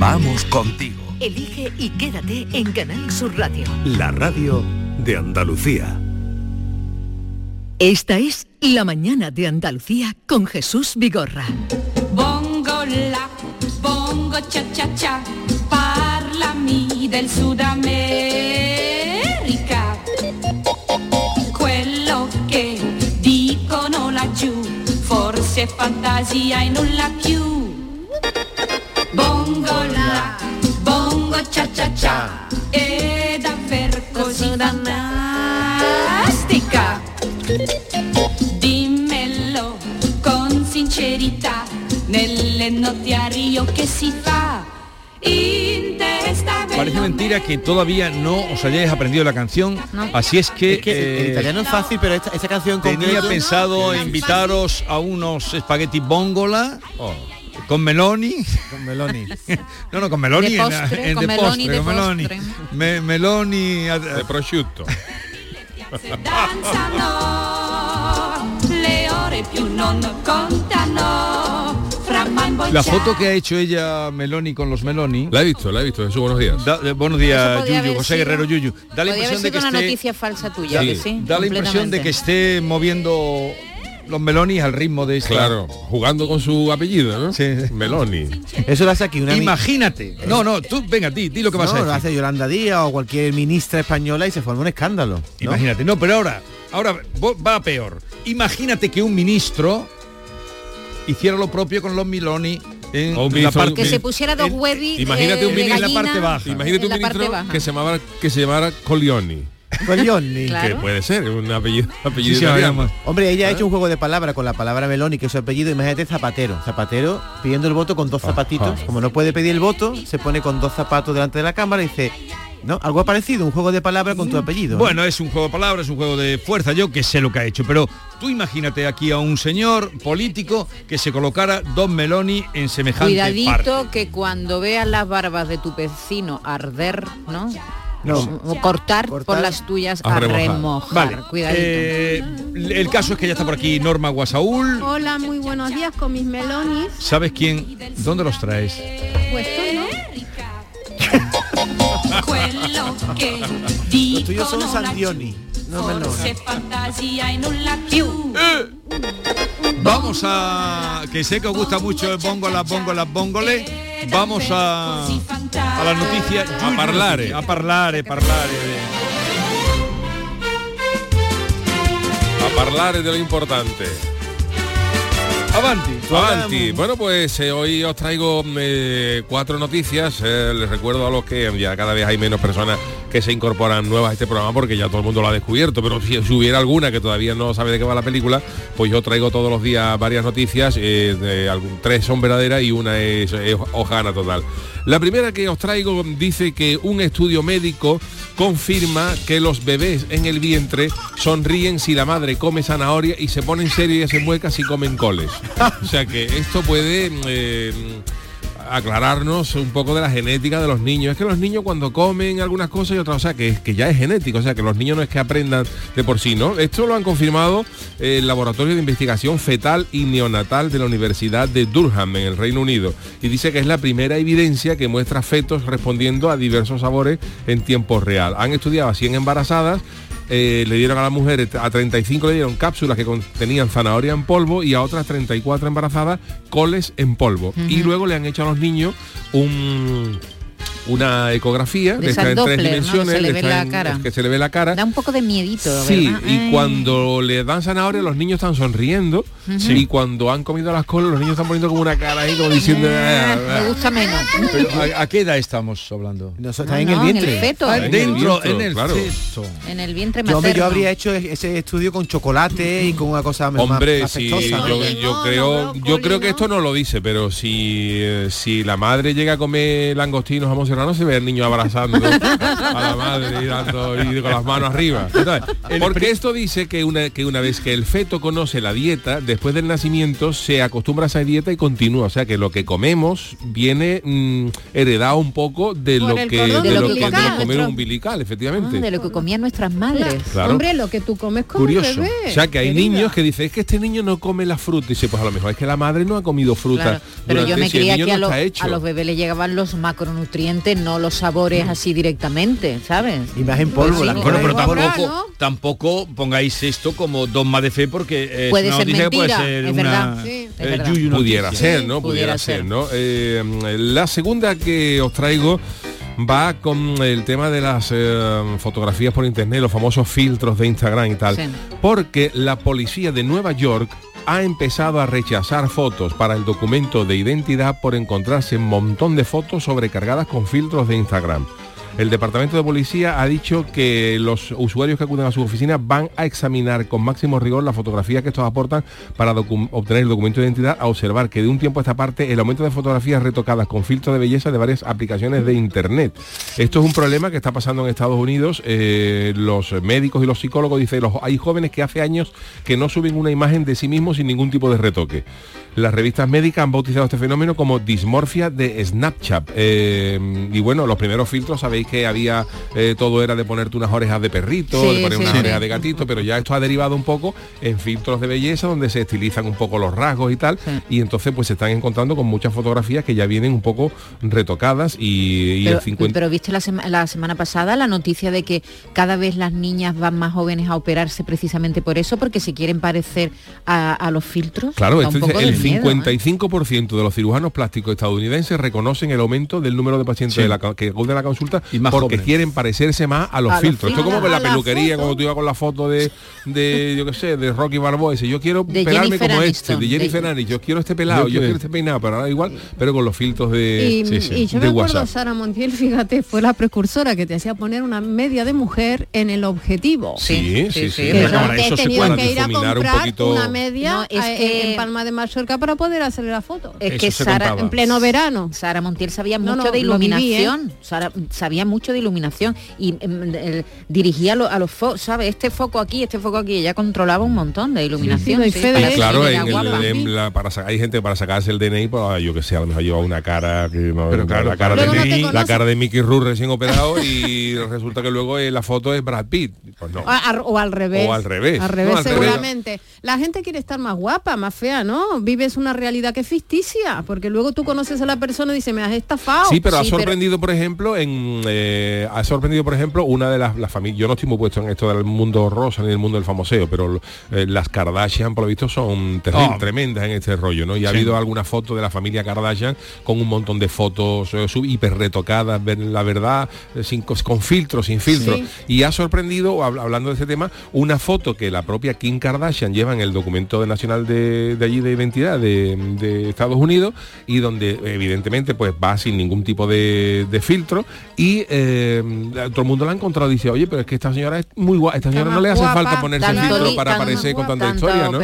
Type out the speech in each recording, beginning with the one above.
Vamos contigo. Elige y quédate en Canal Sur Radio. La radio de Andalucía. Esta es La mañana de Andalucía con Jesús Vigorra. Bongo la, bongo cha cha cha, parlami del Sudamerica. Quello che dicono laggiù, forse fantasia e nulla più. Bongo la, bongo cha cha cha, è davvero così fantastica. Dimmelo con sincerità, nelle notti a Rio che si fa. Parece mentira que todavía no os hayáis aprendido la canción, así es que, Es que en italiano es fácil, pero esta, esta canción en tenía concreto- pensado invitaros a unos espagueti bongola con meloni. Con meloni. no, no, con meloni De en- postre, en, con de meloni postre, de con meloni. postre. Me- meloni de prosciutto. danzano, le ore più non contano. Fra man La foto que ha hecho ella Meloni con los Meloni. La he visto, la he visto. Jesús, buenos días. Da- eh, buenos días, Yuyu, José sido- Guerrero Yuyu. Da la impresión de que una esté, noticia falsa tuya, da, que sí. da la impresión de que esté moviendo los Melonis al ritmo de esta. Claro, jugando con su apellido, ¿no? Sí. Meloni. Eso lo hace aquí una... Imagínate. No, no, tú, venga, di, di lo que vas no, a lo decir. hace Yolanda Díaz o cualquier ministra española y se forma un escándalo. ¿no? Imagínate. No, pero ahora, ahora va peor. Imagínate que un ministro hiciera lo propio con los Meloni en O un la parte Que se pusiera dos Imagínate eh, un de ministro en la parte baja. Imagínate un ministro que se llamara que se llamara Colioni. Coglioni. Claro. Que puede ser, un apellido, apellido Sí, sí, italiano. además. Hombre, ella ha hecho un juego de palabras con la palabra Meloni, que es su apellido. Imagínate Zapatero. Zapatero pidiendo el voto con dos zapatitos. ah. Como no puede pedir el voto, se pone con dos zapatos delante de la cámara y dice, ¿no? Algo parecido, un juego de palabras con tu apellido. ¿no? Bueno, es un juego de palabras, un juego de fuerza, yo que sé lo que ha hecho, pero tú imagínate aquí a un señor político que se colocara dos Meloni en semejante Cuidadito parte. que cuando veas las barbas de tu vecino arder, ¿no? No. O cortar, por las tuyas A a remojar. remojar. Vale, Cuidadito. eh, el caso es que ya está por aquí Norma Guasaúl. Hola, muy buenos días con mis melonis. ¿Sabes quién? ¿Dónde los traes? Puestos, ¿no? quello che Los tuyos son Sandioni. No e più. Vamos a... que sé que os gusta mucho el bongola, bongola, bongole. Vamos a... a la noticia. A parlare. A parlare, parlare. A parlare de lo importante. Avanti. Avanti. Bueno, pues eh, hoy os traigo eh, cuatro noticias. Eh, les recuerdo a los que ya cada vez hay menos personas que se incorporan nuevas a este programa porque ya todo el mundo lo ha descubierto. Pero si, si hubiera alguna que todavía no sabe de qué va la película, pues yo traigo todos los días varias noticias. eh, de algún- tres son verdaderas y una es, es hojana total. La primera que os traigo dice que un estudio médico confirma que los bebés en el vientre sonríen si la madre come zanahoria y se ponen serio y se mueca si comen coles. O sea que esto puede eh, aclararnos un poco de la genética de los niños. Es que los niños cuando comen algunas cosas y otras, o sea, que, que ya es genético, o sea, que los niños no es que aprendan de por sí, ¿no? Esto lo han confirmado el Laboratorio de Investigación Fetal y Neonatal de la Universidad de Durham, en el Reino Unido, y dice que es la primera evidencia que muestra fetos respondiendo a diversos sabores en tiempo real. Han estudiado a 100 embarazadas eh, le dieron a las mujeres, a 35 le dieron cápsulas que contenían zanahoria en polvo y a otras 34 embarazadas coles en polvo. Y luego le han hecho a los niños un una ecografía De de, esas esta en tres Doppler, ¿no? Que dimensiones, se le ve la en- cara. que se le ve la cara. Da un poco de miedito, Sí, ¿verdad? y Ay. cuando le dan zanahoria los niños están sonriendo y cuando han comido las colas los niños están poniendo como una cara ahí como diciendo Ah, "Ah, me ah". gusta menos. Pero, ¿a, a qué edad estamos hablando? No, eso está No, en no, el en el vientre. feto. Ah, en el dentro, vientre, en el claro. feto. En el vientre Yo, materno. hombre, yo habría hecho ese estudio con chocolate y con una cosa más- Hombre, más yo, yo creo, no, yo creo que esto no lo dice, pero si, eh, si la madre llega a comer langostinos, jamón serrano no se ve el niño abrazando a la madre y, dando, y con las manos arriba. Entonces, porque esto dice que una, que una vez que el feto conoce la dieta, después del nacimiento se acostumbra a esa dieta y continúa. O sea que lo que comemos viene mm, heredado un poco de Por lo que de lo, Nuestro- umbilical, efectivamente. Ah, de lo que comían nuestras madres. Claro. Hombre, lo que tú comes como Curioso. bebé. O sea que hay querida. niños que dicen es que este niño no come la fruta y dice pues a lo mejor es que la madre no ha comido fruta Claro, pero yo me creía que a, no a los bebés le llegaban los macronutrientes, no los sabores así directamente, ¿sabes? Y más en polvo, Pues sí, Bueno, pero tampoco, ¿no? tampoco pongáis esto como dogma de fe porque es Puede una ser que puede mentira, ser es una verdad. Sí, es eh, verdad. pudiera noticia. ser, ¿no? Pudiera, pudiera ser, ser. ¿no? Eh, la segunda que os traigo va con el tema de las eh, fotografías por internet, los famosos filtros de Instagram y tal. Sí. Porque la policía de Nueva York ha empezado a rechazar fotos para el documento de identidad por encontrarse un montón de fotos sobrecargadas con filtros de Instagram. El departamento de policía ha dicho que los usuarios que acuden a su oficina van a examinar con máximo rigor la fotografía que estos aportan para obtener el documento de identidad, a observar que de un tiempo a esta parte el aumento de fotografías retocadas con filtros de belleza de varias aplicaciones de internet. Esto es un problema que está pasando en Estados Unidos. Eh, los médicos y los psicólogos dicen los hay jóvenes que hace años que no suben una imagen de sí mismos sin ningún tipo de retoque. Las revistas médicas han bautizado este fenómeno como dismorfia de Snapchat. Eh, y bueno, los primeros filtros sabéis que había eh, todo era de ponerte unas orejas de perrito, Sí, de poner sí, unas sí. orejas de gatito, pero ya esto ha derivado un poco en filtros de belleza donde se estilizan un poco los rasgos y tal. Y entonces pues se están encontrando con muchas fotografías que ya vienen un poco retocadas y, y Pero, el 50 pero viste la, sema- la semana pasada la noticia de que cada vez las niñas van más jóvenes a operarse precisamente por eso, porque se quieren parecer a, a los filtros. Claro, esto poco el. 55% de los cirujanos plásticos estadounidenses reconocen el aumento del número de pacientes Sí. de la que acuden a la consulta Y más porque jóvenes. quieren parecerse más a los A los filtros. Esto es como filtros. con la peluquería, foto. cuando tú ibas con la foto de, de yo qué sé, de Rocky Balboa, dice, yo quiero De pelarme Jennifer como este, de Jennifer Aniston, yo quiero este pelado, Yo yo, quiero- este peinado, pero ahora igual, pero con los filtros de, Y, sí, sí, y yo de me acuerdo, WhatsApp. Sara Montiel, fíjate, fue la precursora que te hacía poner una media de mujer en el objetivo. Sí, sí, Sí, eso se tenido puede que ir a un comprar poquito. una media No, es a- que- en Palma de Mallorca para poder hacerle la foto. Es Eso que Sara, contaba. en pleno verano. Sara Montiel sabía No, mucho no, de viví, ¿eh? iluminación. Sara sabía mucho de iluminación y em, dirigía lo- a los focos, ¿sabes? Este foco aquí, este foco aquí. Ella controlaba un montón de iluminación. de para eso. Claro, en el- guapa. en la- para sa- hay gente para sacarse el DNI, pues, ah, yo que sé, a lo mejor lleva una cara que no, Pero claro, la cara de no Mickey- la cara de Mickey Rourke recién operado y resulta que luego eh, la foto es Brad Pitt. Pues no. O, a- o al revés. O al revés. Al revés, No, al revés. seguramente. La gente quiere estar más guapa, más fea, ¿no? Vives una realidad que es ficticia, porque luego tú conoces a la persona y dices, me has estafado. Sí, pero ha pero- sorprendido, por ejemplo, en eh, ha sorprendido, por ejemplo, una de las, las familias. Yo no estoy muy puesto en esto del mundo rosa ni del mundo del famoseo, pero eh, las Kardashian, por lo visto, son Oh. tremendas en este rollo, ¿no? Y ha habido alguna foto de la familia Kardashian con un montón de fotos eh, sub- hiper retocadas, la verdad, eh, sin, con filtros, sin filtros. Sí. Y ha sorprendido, hab- hablando de este tema, una foto que la propia Kim Kardashian lleva en el documento de nacional de, de allí de identidad de, de Estados Unidos y donde evidentemente pues va sin ningún tipo de, de filtro y eh, todo el mundo la ha encontrado y dice, oye, pero es que esta señora es muy guapa, esta señora no le hace guapa, falta ponerse tanto filtro li- para aparecer con tanta historia, ¿no?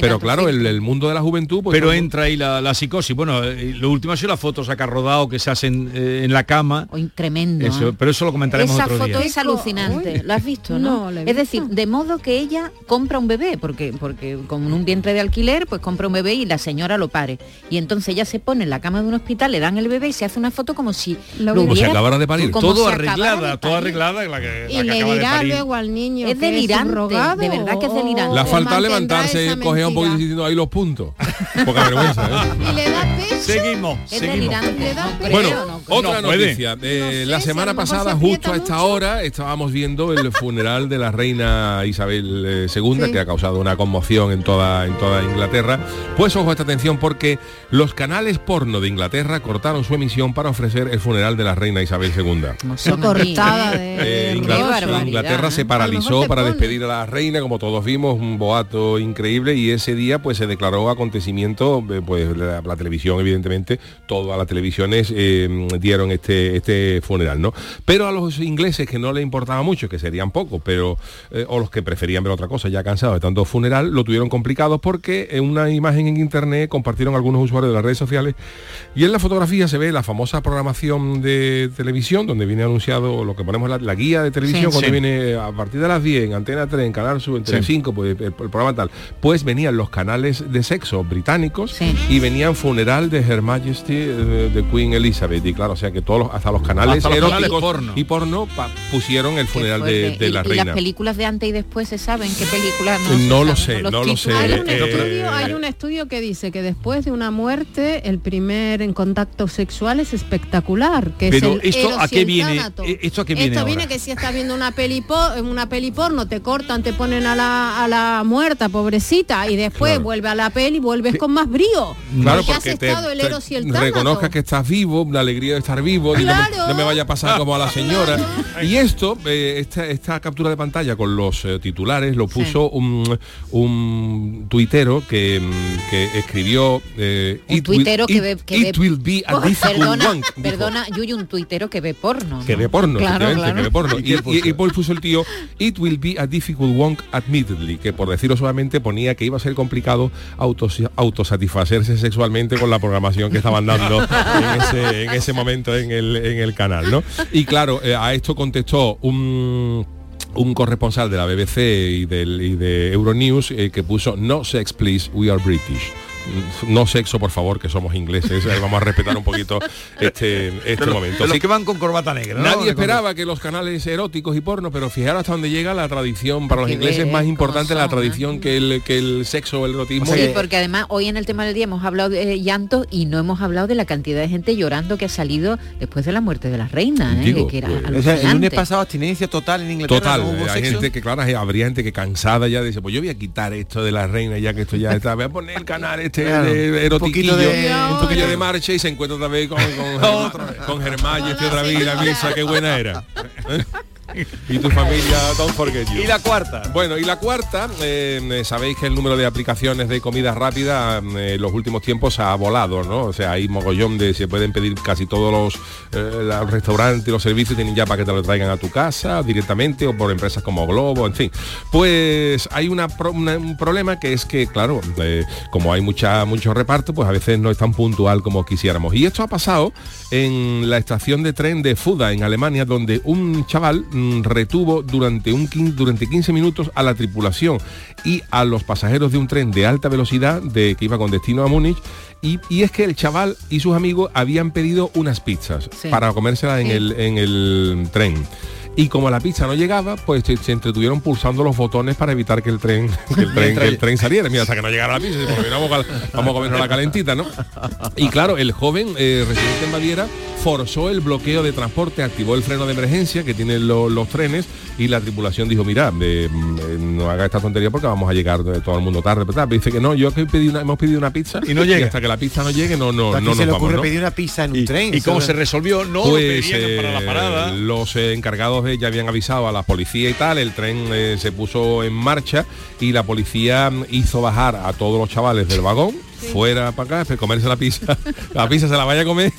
Pero claro, el, mundo de la juventud, pues pero entra ahí la, la psicosis. Bueno, eh, lo último ha sido las fotos acá rodado que se hacen eh, en la cama. Hoy tremendo. Eso, ¿eh? pero eso lo comentaremos Esa otro foto día. es alucinante, Uy. ¿lo has visto, no? La es decir, de modo que ella compra un bebé, porque, porque con un vientre de alquiler, pues compra un bebé y la señora lo pare. Y entonces ella se pone en la cama de un hospital, le dan el bebé y se hace una foto como si Lo Como hubiera- acabara de parir. como todo arreglada, todo arreglada. La que, Y la que le acaba de dirá parir. luego al niño Es delirante, de verdad que es o- delirante. la falta levantarse, esa cogea un diciendo ahí los puntos. Poca vergüenza, ¿eh? Y le da pecho. Seguimos, Es seguimos. Le da Bueno, no otra No noticia. Eh, No sé, la semana pasada, se justo a esta mucho. hora, estábamos viendo el funeral de la reina Isabel eh, II, Sí. que ha causado una conmoción en toda, en toda Inglaterra. Pues ojo a esta atención porque los canales porno de Inglaterra cortaron su emisión para ofrecer el funeral de la reina Isabel II. cortada de Eh, Inglaterra, se ¿eh? Lo paralizó para despedir a la reina, como todos vimos, un boato increíble y ese día pues se declaró acontecimiento, eh, pues la, la televisión evidentemente, todas las televisiones eh, dieron este, este funeral, ¿no? Pero a los ingleses que no les importaba mucho, que serían pocos, pero eh, o los que preferían ver otra cosa, ya cansados de tanto funeral, lo tuvieron complicado porque en una imagen en internet compartieron algunos usuarios de las redes sociales y en la fotografía se ve la famosa programación de televisión donde viene anunciado lo que ponemos la, la guía de televisión Sí. cuando Sí. viene a partir de las 10 en Antena 3, en Canal Sur, en Sí. Tele5, pues el, el programa tal, pues venían los canales de sexo británicos y venían funeral de Her Majesty eh, de Queen Elizabeth y claro, o sea que todos los- hasta los canales Hasta los eróticos canales porno. y porno pa- pusieron el funeral de, la y reina. las películas de antes y después se saben qué películas no, No lo saben, sé, no lo sé. Hay un, Eh, estudio, hay eh, un estudio que dice que después de una muerte el primer en contacto sexual es espectacular. Que Pero es el esto, ¿a qué viene? Eh, ¿esto a qué viene Esto ahora? viene que si estás viendo una peli, po- una peli porno, te cortan, te ponen a la, a la muerta, pobrecita, y después Claro. vuelve a la peli vuelves con más brío. Claro, porque has te, estado el te Eros y el reconozcas que estás vivo, la alegría de estar vivo, y no, me, Claro. no me vaya a pasar como a la señora. Y esto, eh, esta, esta captura de pantalla con los eh, titulares lo puso un, un tuitero que, mm, escribió eh, Un "It will- tuitero que it- ve... Que it ve- will be a Oh, difficult perdona, one", perdona, Yuyu, un tuitero que ve porno. Que ve porno, Claro, claro. que ve porno. ¿Y Y, y- Paul puso el tío, it will be a difficult one admittedly, que por decirlo suavemente ponía que iba a ser complicado autos- autosatisfacerse sexualmente con la programación que estaban dando en ese, en ese momento en el, en el canal, ¿no? Y claro, eh, a esto contestó un un corresponsal de la BBC y, del, y de Euronews eh, que puso no sex please, we are British. No sexo, por favor, que somos ingleses. Vamos a respetar un poquito este, este momento. los Así que van con corbata negra. ¿no? Nadie esperaba que los canales eróticos y porno, pero fijaros hasta dónde llega la tradición. Para los ingleses es más importante la tradición ¿eh? que el, que el sexo o el erotismo. Sí, porque además hoy en el tema del día hemos hablado de eh, llanto y no hemos hablado de la cantidad de gente llorando que ha salido después de la muerte de la reina, ¿eh? Digo, que era pues. O sea, el lunes pasado abstinencia total en Inglaterra. Total, no hubo hay sexo. gente que, claro, habría gente que cansada ya dice, pues yo voy a quitar esto de la reina ya que esto ya está, voy a poner el canal este Claro, de un erotiquillo, poquito de- un poquillo de marcha y se encuentra otra vez con, con, con Germán y este otra vez la misa, qué buena era. y tu familia, don't forget you. Y la cuarta. Bueno, y la cuarta, eh, sabéis que el número de aplicaciones de comida rápida eh, en los últimos tiempos ha volado, ¿no? O sea, hay mogollón de, se pueden pedir casi todos los, eh, los restaurantes y los servicios tienen ya para que te lo traigan a tu casa directamente o por empresas como Globo, en fin. Pues hay una, pro- una- un problema que es que, claro, eh, como hay mucha, mucho reparto, pues a veces no es tan puntual como quisiéramos. Y esto ha pasado en la estación de tren de Fuda, en Alemania, donde un chaval retuvo durante, un, durante 15 minutos a la tripulación y a los pasajeros de un tren de alta velocidad de, que iba con destino a Múnich. Y, y es que el chaval y sus amigos habían pedido unas pizzas Sí. para comérselas en, Sí. el, en el tren. Y como la pizza no llegaba, pues se, se entretuvieron pulsando los botones para evitar que el tren, que el tren, que el tren saliera. Mira, hasta que no llegara la pizza, "Bueno, vamos, a, vamos a comernos la calentita, ¿no? Y claro, el joven eh, residente en Baviera forzó el bloqueo de transporte, activó el freno de emergencia que tienen lo- los trenes y la tripulación dijo, mira, eh, eh, no haga esta tontería porque vamos a llegar de todo el mundo tarde. Pero, tal. dice que no, yo que pedí una, hemos pedido una pizza Y no llega. hasta que la pizza no llegue no, no, ¿A quién no se nos le vamos. ocurre ¿no? pedir una pizza en un ¿Y, tren? y cómo se resolvió? No, lo Pues pedían para la eh, parada. los eh, encargados de, ya habían avisado a la policía y tal, el tren eh, se puso en marcha y la policía mm, hizo bajar a todos los chavales del vagón fuera para acá, comerse la pizza, la pizza se la vaya a comer,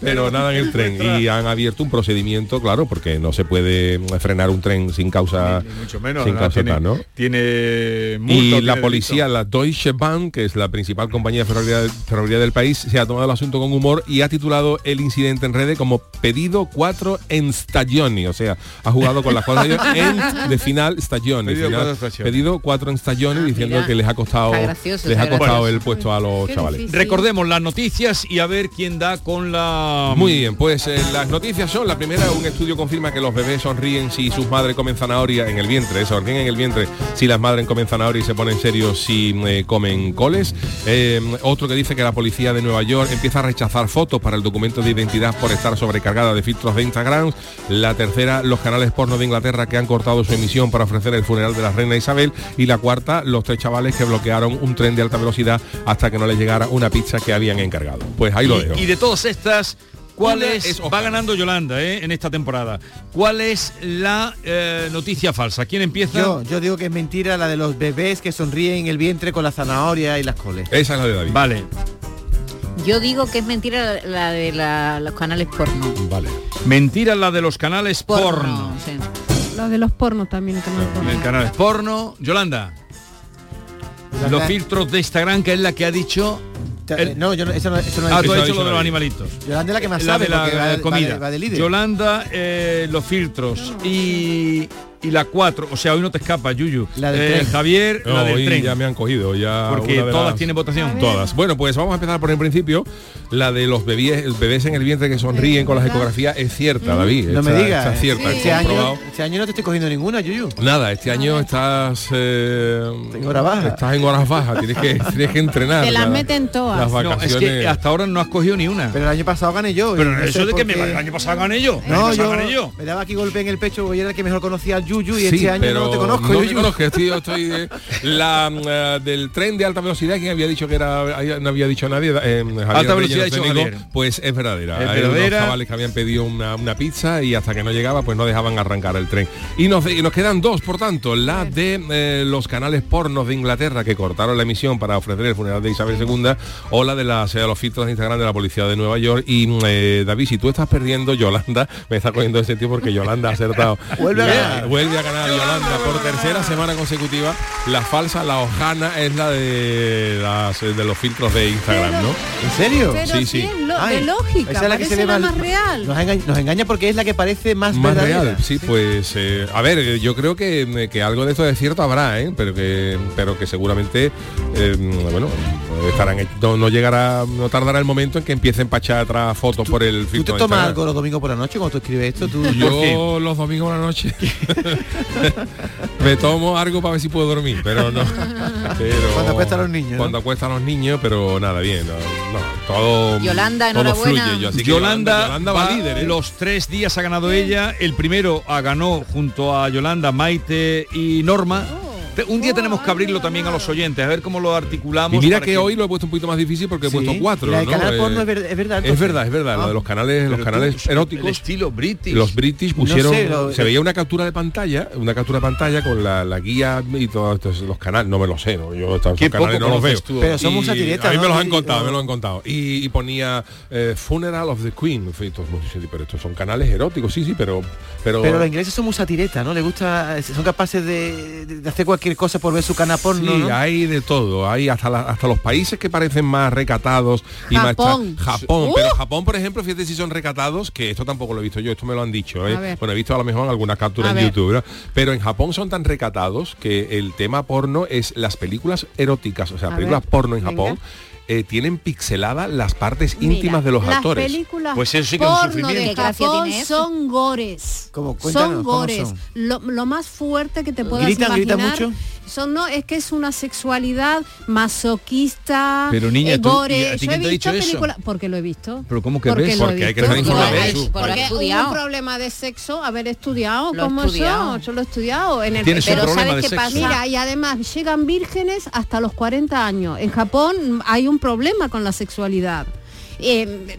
pero nada en el tren. Y han abierto un procedimiento, claro, porque no se puede frenar un tren sin causa, Ni mucho menos. sin causa tiene, tal, ¿no? tiene multa, Y tiene la delito. policía, la Deutsche Bahn, que es la principal compañía ferroviaria, ferroviaria del país, se ha tomado el asunto con humor y ha titulado el incidente en redes como pedido 4 en stagioni, o sea, ha jugado con las cosas en de final stagioni, Pedido final- cuatro stagioni. pedido 4 en stagioni diciendo mira. que les ha costado les ha costado el puesto a los Qué chavales. difícil. Recordemos las noticias y a ver quién da con la... Muy bien, pues eh, las noticias son, la primera, un estudio confirma que los bebés sonríen si sus madres comen zanahoria en el vientre, sonríen en el vientre si las madres comen zanahoria y se ponen serios si eh, comen coles. Eh, otro que dice que la policía de Nueva York empieza a rechazar fotos para el documento de identidad por estar sobrecargada de filtros de Instagram. La tercera, los canales porno de Inglaterra que han cortado su emisión para ofrecer el funeral de la reina Isabel. Y la cuarta, los tres chavales que bloquearon un tren de alta velocidad hasta que no les llegara una pizza que habían encargado. Pues ahí lo dejo. Y, de todas estas, ¿Cuál es, es va ganando Yolanda eh, en esta temporada? ¿Cuál es la eh, noticia falsa? ¿Quién empieza? Yo, yo digo que es mentira la de los bebés que sonríen en el vientre con la zanahoria y las coles. Esa es la de David. Vale, Yo digo que es mentira la, la de la- los canales porno. Vale. mentira la de los canales porno. sí. Lo de los pornos también, el canal porno. En el canal porno. Yolanda, Los filtros de Instagram, que es la que ha dicho... el- Eh, No, yo no, eso no, eso no ah, es. tú has ha dicho lo de los animalitos. Yolanda es la que más la sabe de la, porque va, va comida. de- va de líder. Yolanda, eh, los filtros y, y la 4. O sea, hoy no te escapa, Yuyu. La del Eh, tren. Javier, No, la del hoy tren. ya me han cogido, ya Porque todas las- tienen votación. Todas. Bueno, pues vamos a empezar por el principio. La de los bebés, bebés en el vientre que sonríen con las ecografías es cierta, David. No me digas. Está cierta, Este está año, comprobado. este año no te estoy cogiendo ninguna, Yuyu. Nada, este año estás eh, En hora baja. Estás en horas bajas, tienes que, tienes que entrenar. Te las la- meten todas. Las No, es vacaciones. que hasta ahora no has cogido ni una. Pero el año pasado gané yo. Pero no eso de que me el año pasado gané yo. el año No, yo, gané yo. me daba aquí golpe en el pecho porque yo era el que mejor conocía al Yuyu y Sí, este año pero no te conozco, no me conozco, estoy, yo estoy de- la eh, del tren de alta velocidad que había dicho que era no había dicho nadie eh, Javier Alta Reyes velocidad, Javier. pues es verdadera. Es Hay unos verdadera. chavales que habían pedido una, una pizza y hasta que no llegaba pues no dejaban arrancar el tren. Y nos, y nos quedan dos por tanto la de eh, los canales pornos de Inglaterra que cortaron la emisión para ofrecer el funeral de Isabel II o la de, las, de los filtros de Instagram de la policía de Nueva York. Y eh, David si tú estás perdiendo Yolanda me está cogiendo ese tío porque Yolanda ha acertado. Vuelve a ganar. Vuelve a ganar Yolanda por tercera semana consecutiva. La falsa, la hojana, es la de las de los filtros de Instagram, Pero- ¿no? ¿En serio? Pero Sí, sí, lo- Ay, de lógica, esa es la que se la mal- más real. Nos engaña, nos engaña porque es la que parece más, Más verdadera. real, sí, pues eh, a ver, yo creo que, que algo de esto de cierto habrá, ¿eh? pero que pero que seguramente eh, bueno estarán no, no llegará, no tardará el momento en que empiecen para echar atrás fotos por el ¿Tú te de tomas algo los domingos por la noche cuando tú escribes esto? ¿Tú. Yo los domingos por la noche me tomo algo para ver si puedo dormir, pero no. Pero, Cuando acuestan los niños, ¿no? Cuando acuestan los niños, pero nada, bien. No, no, todo. Yolanda, todo enhorabuena. fluye. Yo, así que Yolanda, Yolanda va va líder, ¿eh? los tres días ha ganado ella. El primero ha ganó junto a Yolanda, Maite y Norma. Te- Un día tenemos que abrirlo también a los oyentes, a ver cómo lo articulamos. Y mira que hoy lo he puesto un poquito más difícil porque he Sí. puesto cuatro. La del ¿no? canal Eh, es, ver- es verdad. es verdad, es verdad. Ah. Lo de los canales, los canales tú, eróticos. El estilo british. Los British No pusieron, sé, lo- se veía una captura de pantalla, una captura de pantalla con la, la guía y todos estos- los canales, no me lo sé, ¿no? yo estos canales poco no los veo. tú. Pero somos A mí me los han contado, me lo han contado. Y, y ponía eh, Funeral of the Queen. Pero estos son canales eróticos, sí, sí, pero... Pero, Pero los ingleses son muy satiretas, ¿no? Les gusta, son capaces de, de hacer cualquier cosa por ver su cana porno, Sí, ¿no? hay de todo. Hay hasta, la- hasta los países que parecen más recatados y Japón. más Japón. Uh. Pero Japón, por ejemplo, fíjate si son recatados, que esto tampoco lo he visto yo, esto me lo han dicho. ¿eh? Bueno, he visto a lo mejor algunas capturas A en ver. YouTube, ¿no? Pero en Japón son tan recatados que el tema porno es las películas eróticas, o sea, A películas ver, porno en venga. Eh, tienen pixeladas las partes Mira, íntimas de los las actores. películas Pues eso sí que es un sufrimiento. de son gores. Cuéntanos, son ¿cómo gores. son? Lo, lo más fuerte que te puedas ¿Gritan, gritan imaginar. mucho? Son, no, es que es una sexualidad masoquista, Pero, niña, eh, tú- gore. ¿y a ti Yo he quién te ha visto dicho eso? películas porque lo he visto. Pero ¿cómo que Porque ves? lo he Porque hay que visto. estar informado. Porque he Porque hubo estudiado. un problema de sexo, haber estudiado Lo he cómo estudiado. eso, yo lo he estudiado en el Tienes un Pero problema ¿sabes de qué sexo. pasa? Mira, y además llegan vírgenes hasta los 40 años. En Japón hay un problema con la sexualidad. Eh,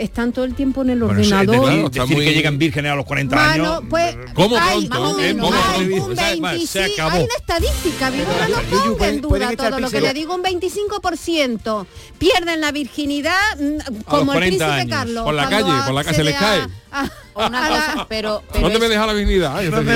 están todo el tiempo en el Bueno, ordenador. decir, decir muy- que llegan vírgenes a los 40 Mano, años. pues, ¿Cómo hay, pronto, más o eh? menos, ¿Cómo hay pronto? un O sea, 25, se acabó. hay una estadística, Vigorra, no Yuyu, ponga en duda todo lo que le digo, un 25% pierden la virginidad mm, como el 40 príncipe años. Carlos. Por la cuando calle, por la calle se les le cae. a- Una cosa, pero, pero ¿Dónde me deja la dignidad? Ay, y después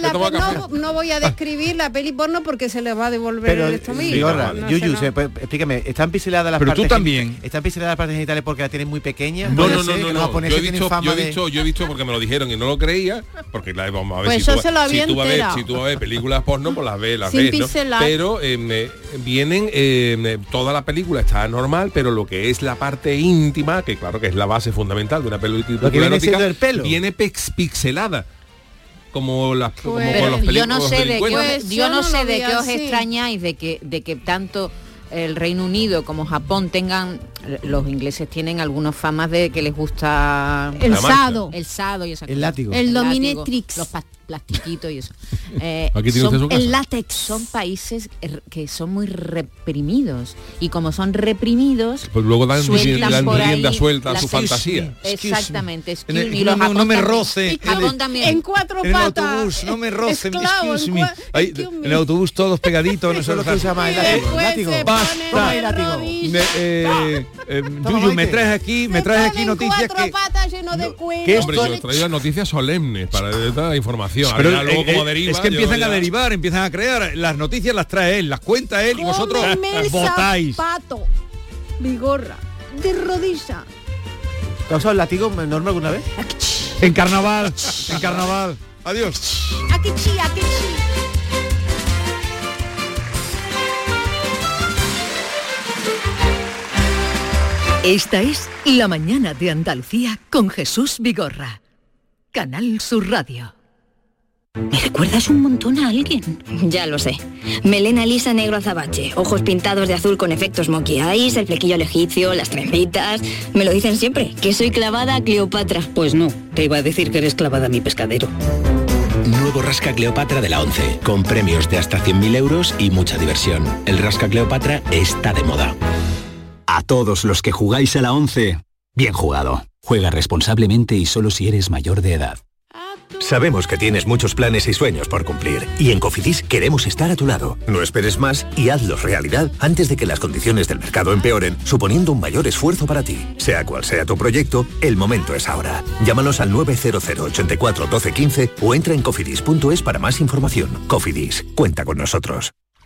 la, le tomo no, no voy a describir la peli porno porque se le va a devolver Pero, mí. Vigorra, No, Yuyu, no. se puede- explícame, ¿están piseladas las Pero tú partes también. gen- ¿Están piseladas las partes genitales porque la tienen muy pequeña? No, no, no, no, no. Yo he visto, yo he de- visto, yo he visto porque me lo dijeron y no lo creía, porque la, vamos a ver Pues si, yo tú, se lo si había tú vas a ver, enterado. si tú vas a ver películas porno, pues las ves, las Sin ves, ¿no? Pero eh, vienen eh, toda la película está normal, pero lo que es la parte íntima, que claro que es la base fundamental de una película Lo que viene erótica, siendo el pelo. viene pex- pixelada. Como las como Pues- con los yo películas no sé de qué Pues yo yo no no sé de qué os extrañáis de que de que tanto el Reino Unido como Japón tengan los ingleses tienen algunas famas de que les gusta El sado. el sado y esa El látigo. El látigo, dominatrix. los plastiquitos y eso. Eh, Aquí tiene usted su casa. El látex. son países er- que son muy reprimidos y como son reprimidos Pues luego dan, por ahí rienda suelta a su fantasía. Exactamente, En el- excuse me, no me- no me Japón roce. En cuatro En el patas. autobús, no me roce, Esclavo, excuse me. Ahí, en el autobús todos pegaditos, no sé lo que se llama el látigo. después látigo. se Basta. Eh, Yuyu, me traes aquí, me traes aquí noticias que... patas lleno de cuero. que Hombre, yo traía noticias solemnes para esta información. Pero Ahora luego eh, como eh, deriva, es que empiezan ya- a derivar, empiezan a crear. Las noticias las trae él, las cuenta él y vosotros el votáis. zapato. Vigorra. De rodilla. ¿Te has el látigo enorme alguna vez? En carnaval, en carnaval. Adiós. Aquí chi, aquí chi. Esta es La mañana de Andalucía con Jesús Vigorra. Canal Sur Radio. ¿Me recuerdas un montón a alguien? Ya lo sé. Melena lisa negro azabache, ojos pintados de azul con efectos monkey eyes, el flequillo al egipcio, las trencitas. Me lo dicen siempre, que soy clavada a Cleopatra. Pues no, te iba a decir que eres clavada a mi pescadero. Nuevo Rasca Cleopatra de la 11, con premios de hasta 100.000 euros y mucha diversión. El Rasca Cleopatra está de moda. A todos los que jugáis a la 11, bien jugado. Juega responsablemente y solo si eres mayor de edad. Sabemos que tienes muchos planes y sueños por cumplir y en Cofidis queremos estar a tu lado. No esperes más y hazlos realidad antes de que las condiciones del mercado empeoren, suponiendo un mayor esfuerzo para ti. Sea cual sea tu proyecto, el momento es ahora. Llámanos al 900 84 12 15 o entra en cofidis.es para más información. Cofidis, cuenta con nosotros.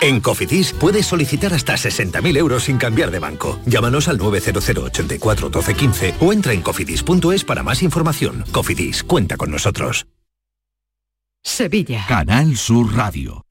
En Cofidis puedes solicitar hasta 60.000 euros sin cambiar de banco. Llámanos al 900 84 12 15 o entra en cofidis.es para más información. Cofidis, cuenta con nosotros. Sevilla. Canal Sur Radio.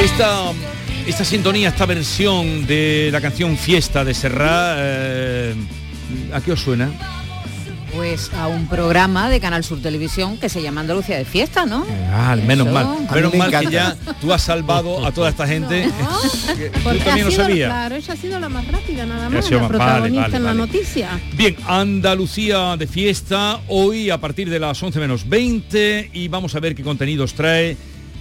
Esta, esta sintonía, esta versión de la canción Fiesta de Serrat, eh, ¿a qué os suena? Pues a un programa de Canal Sur Televisión que se llama Andalucía de Fiesta, ¿no? Ah, menos Eso. mal. Menos me mal que ya tú has salvado a toda esta gente. Porque también ha lo sabías. claro, ella ha sido la más rápida nada más, sido la más- vale, protagonista vale, en la vale. noticia. Bien, Andalucía de fiesta, hoy a partir de las 11 menos 20 y vamos a ver qué contenidos trae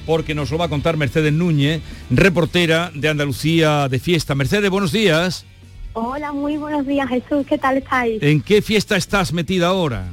porque nos lo va a contar Mercedes Núñez, reportera de Andalucía de fiesta. Mercedes, buenos días. Hola, muy buenos días Jesús, ¿qué tal estáis? ¿En qué fiesta estás metida ahora?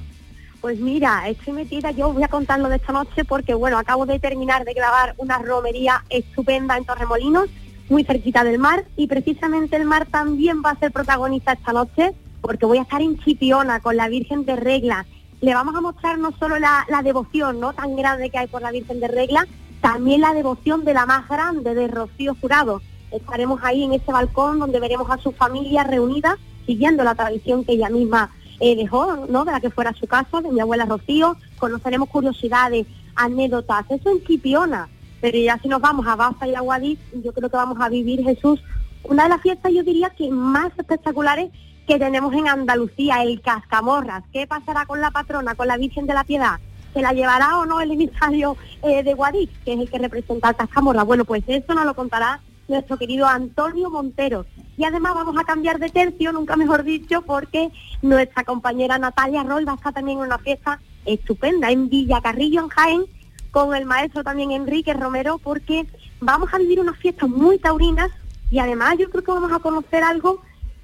Pues mira, estoy metida, yo voy a contarlo de esta noche porque bueno, acabo de terminar de grabar una romería estupenda en Torremolinos, muy cerquita del mar, y precisamente el mar también va a ser protagonista esta noche, porque voy a estar en Chipiona con la Virgen de Regla. Le vamos a mostrar no solo la, la devoción ¿no? tan grande que hay por la Virgen de Regla, también la devoción de la más grande, de Rocío Jurado. Estaremos ahí en ese balcón donde veremos a su familia reunida, siguiendo la tradición que ella misma eh, dejó, ¿no? De la que fuera su casa, de mi abuela Rocío, conoceremos curiosidades, anécdotas, eso en Chipiona, pero ya si nos vamos a Baza y a Guadix, yo creo que vamos a vivir, Jesús, una de las fiestas yo diría que más espectaculares que tenemos en Andalucía, el Cascamorras. ¿Qué pasará con la patrona, con la Virgen de la Piedad? ¿Se la llevará o no el emisario eh, de Guadix, que es el que representa al Cascamorras? Bueno, pues eso nos lo contará nuestro querido Antonio Montero. Y además vamos a cambiar de tercio, nunca mejor dicho, porque nuestra compañera Natalia Roy va a estar también en una fiesta estupenda en Villa Carrillo, en Jaén, con el maestro también Enrique Romero, porque vamos a vivir unas fiestas muy taurinas y además yo creo que vamos a conocer algo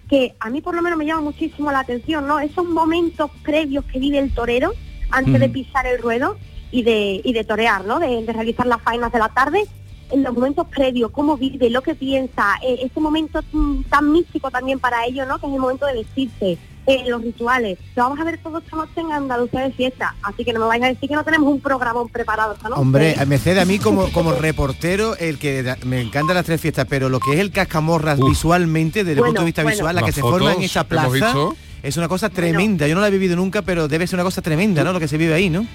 que a mí por lo menos me llama muchísimo la atención, ¿no? Esos momentos previos que vive el torero antes de pisar el ruedo y de, y de torear, ¿no? De, de realizar las faenas de la tarde en los momentos previos, cómo vive, lo que piensa, eh, ese momento mm, tan místico también para ellos, ¿no? Que es el momento de vestirse, eh, los rituales. Lo vamos a ver todo esta noche en Andalucía de fiesta, así que no me vais a decir que no tenemos un programa preparado esta noche. Hombre, Mercedes, a mí como, como reportero, el que me encantan las tres fiestas, pero lo que es el cascamorras visualmente, desde el punto de vista bueno. visual, la que Las se forma en esa plaza. Es una cosa tremenda. Yo no la he vivido nunca, pero debe ser una cosa tremenda, ¿no? Lo que se vive ahí, ¿no?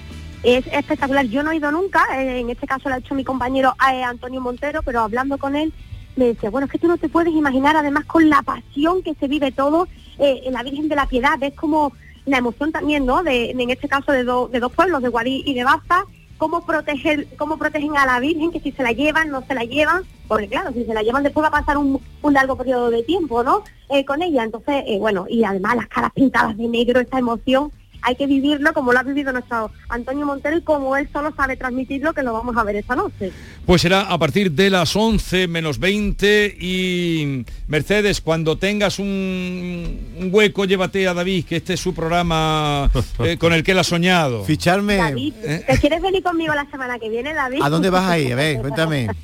Es espectacular. Yo no he ido nunca, eh, en este caso lo ha hecho mi compañero eh, Antonio Montero, pero hablando con él me decía, bueno, es que tú no te puedes imaginar, además con la pasión que se vive todo eh, en la Virgen de la Piedad, es como la emoción también, ¿no? De, en este caso de, do- de dos pueblos, de Guadí y de Baza, cómo proteger, cómo protegen a la Virgen, que si se la llevan, no se la llevan, porque claro, si se la llevan después va a pasar un, largo periodo de tiempo, ¿no? Eh, con ella, entonces, eh, bueno, y además las caras pintadas de negro, esta emoción, hay que vivirlo como lo ha vivido nuestro Antonio Montero y como él solo sabe transmitirlo, que lo vamos a ver esta noche. Pues será a partir de las 11 menos 20 y Mercedes, cuando tengas un, un hueco, llévate a David, que este es su programa eh, con el que él ha soñado. Ficharme. David, ¿te quieres venir conmigo la semana que viene, David? ¿A dónde vas ahí? A ver, cuéntame.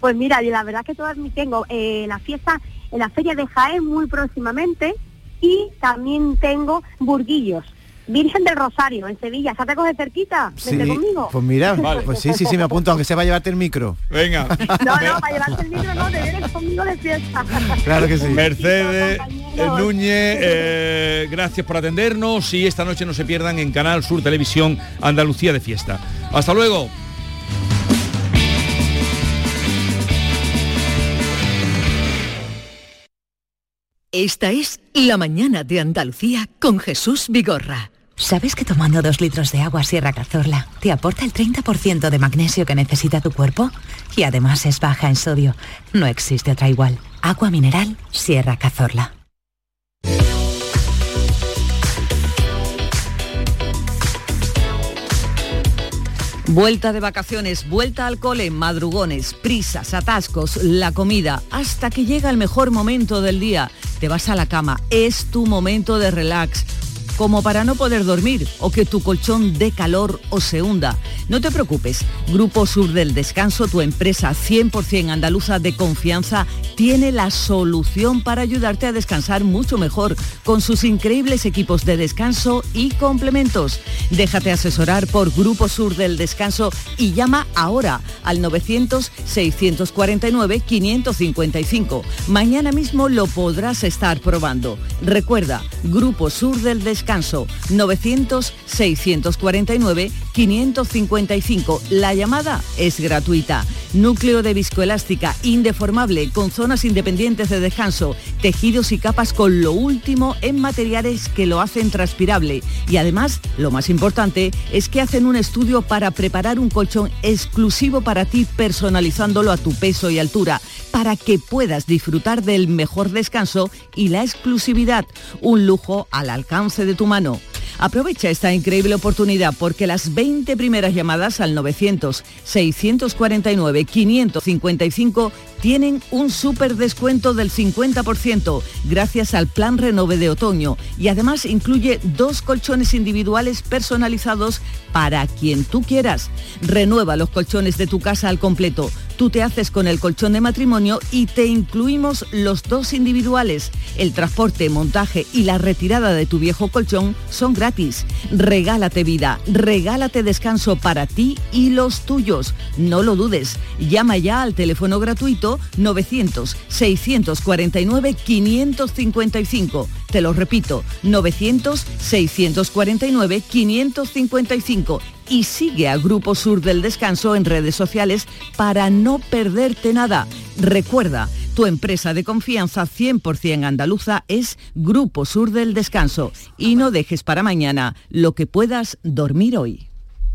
Pues mira, y la verdad que todas mis tengo eh, la fiesta en la feria de Jaén muy próximamente y también tengo Burguillos. Virgen del Rosario, en Sevilla. ¿Ya te coge cerquita? Sí, Vente conmigo. pues mira, pues sí, sí, sí, me apunto, aunque se va a llevarte el micro. Venga. No, no, para llevarte el micro no, te vienes conmigo de fiesta. Claro que sí. Mercedes eh, Núñez, eh, gracias por atendernos y esta noche no se pierdan en Canal Sur Televisión Andalucía de Fiesta. Hasta luego. Esta es La mañana de Andalucía con Jesús Vigorra. ¿Sabes que tomando dos litros de agua Sierra Cazorla te aporta el 30% de magnesio que necesita tu cuerpo? Y además es baja en sodio. No existe otra igual. Agua mineral Sierra Cazorla. Vuelta de vacaciones, vuelta al cole, madrugones, prisas, atascos, la comida, hasta que llega el mejor momento del día. Te vas a la cama, es tu momento de relax. Como para no poder dormir o que tu colchón dé calor o se hunda. No te preocupes, Grupo Sur del Descanso, tu empresa 100% andaluza de confianza, tiene la solución para ayudarte a descansar mucho mejor con sus increíbles equipos de descanso y complementos. Déjate asesorar por Grupo Sur del Descanso y llama ahora al 900-649-555. Mañana mismo lo podrás estar probando. Recuerda, Grupo Sur del Descanso, 900-649-555. La llamada es gratuita. Núcleo de viscoelástica indeformable con zonas independientes de descanso, tejidos y capas con lo último en materiales que lo hacen transpirable. Y además, lo más importante es que hacen un estudio para preparar un colchón exclusivo para ti, personalizándolo a tu peso y altura, para que puedas disfrutar del mejor descanso y la exclusividad. Un lujo al alcance de tu mano. Aprovecha esta increíble oportunidad porque las 20 primeras llamadas al 900-649-555 tienen un súper descuento del 50% gracias al plan Renove de otoño y además incluye dos colchones individuales personalizados para quien tú quieras. Renueva los colchones de tu casa al completo. Tú te haces con el colchón de matrimonio y te incluimos los dos individuales. El transporte, montaje y la retirada de tu viejo colchón son gratis. Regálate vida, regálate descanso para ti y los tuyos. No lo dudes. Llama ya al teléfono gratuito 900-649-555. Te lo repito, 900-649-555 y sigue a Grupo Sur del Descanso en redes sociales para no perderte nada. Recuerda, tu empresa de confianza 100% andaluza es Grupo Sur del Descanso y no dejes para mañana lo que puedas dormir hoy.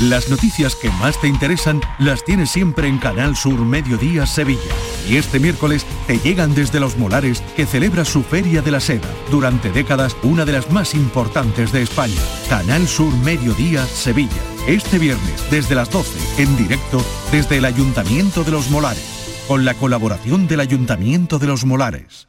Las noticias que más te interesan las tienes siempre en Canal Sur Mediodía Sevilla. Y este miércoles te llegan desde Los Molares, que celebra su Feria de la Seda, durante décadas una de las más importantes de España. Canal Sur Mediodía Sevilla. Este viernes desde las 12, en directo desde el Ayuntamiento de Los Molares, con la colaboración del Ayuntamiento de Los Molares.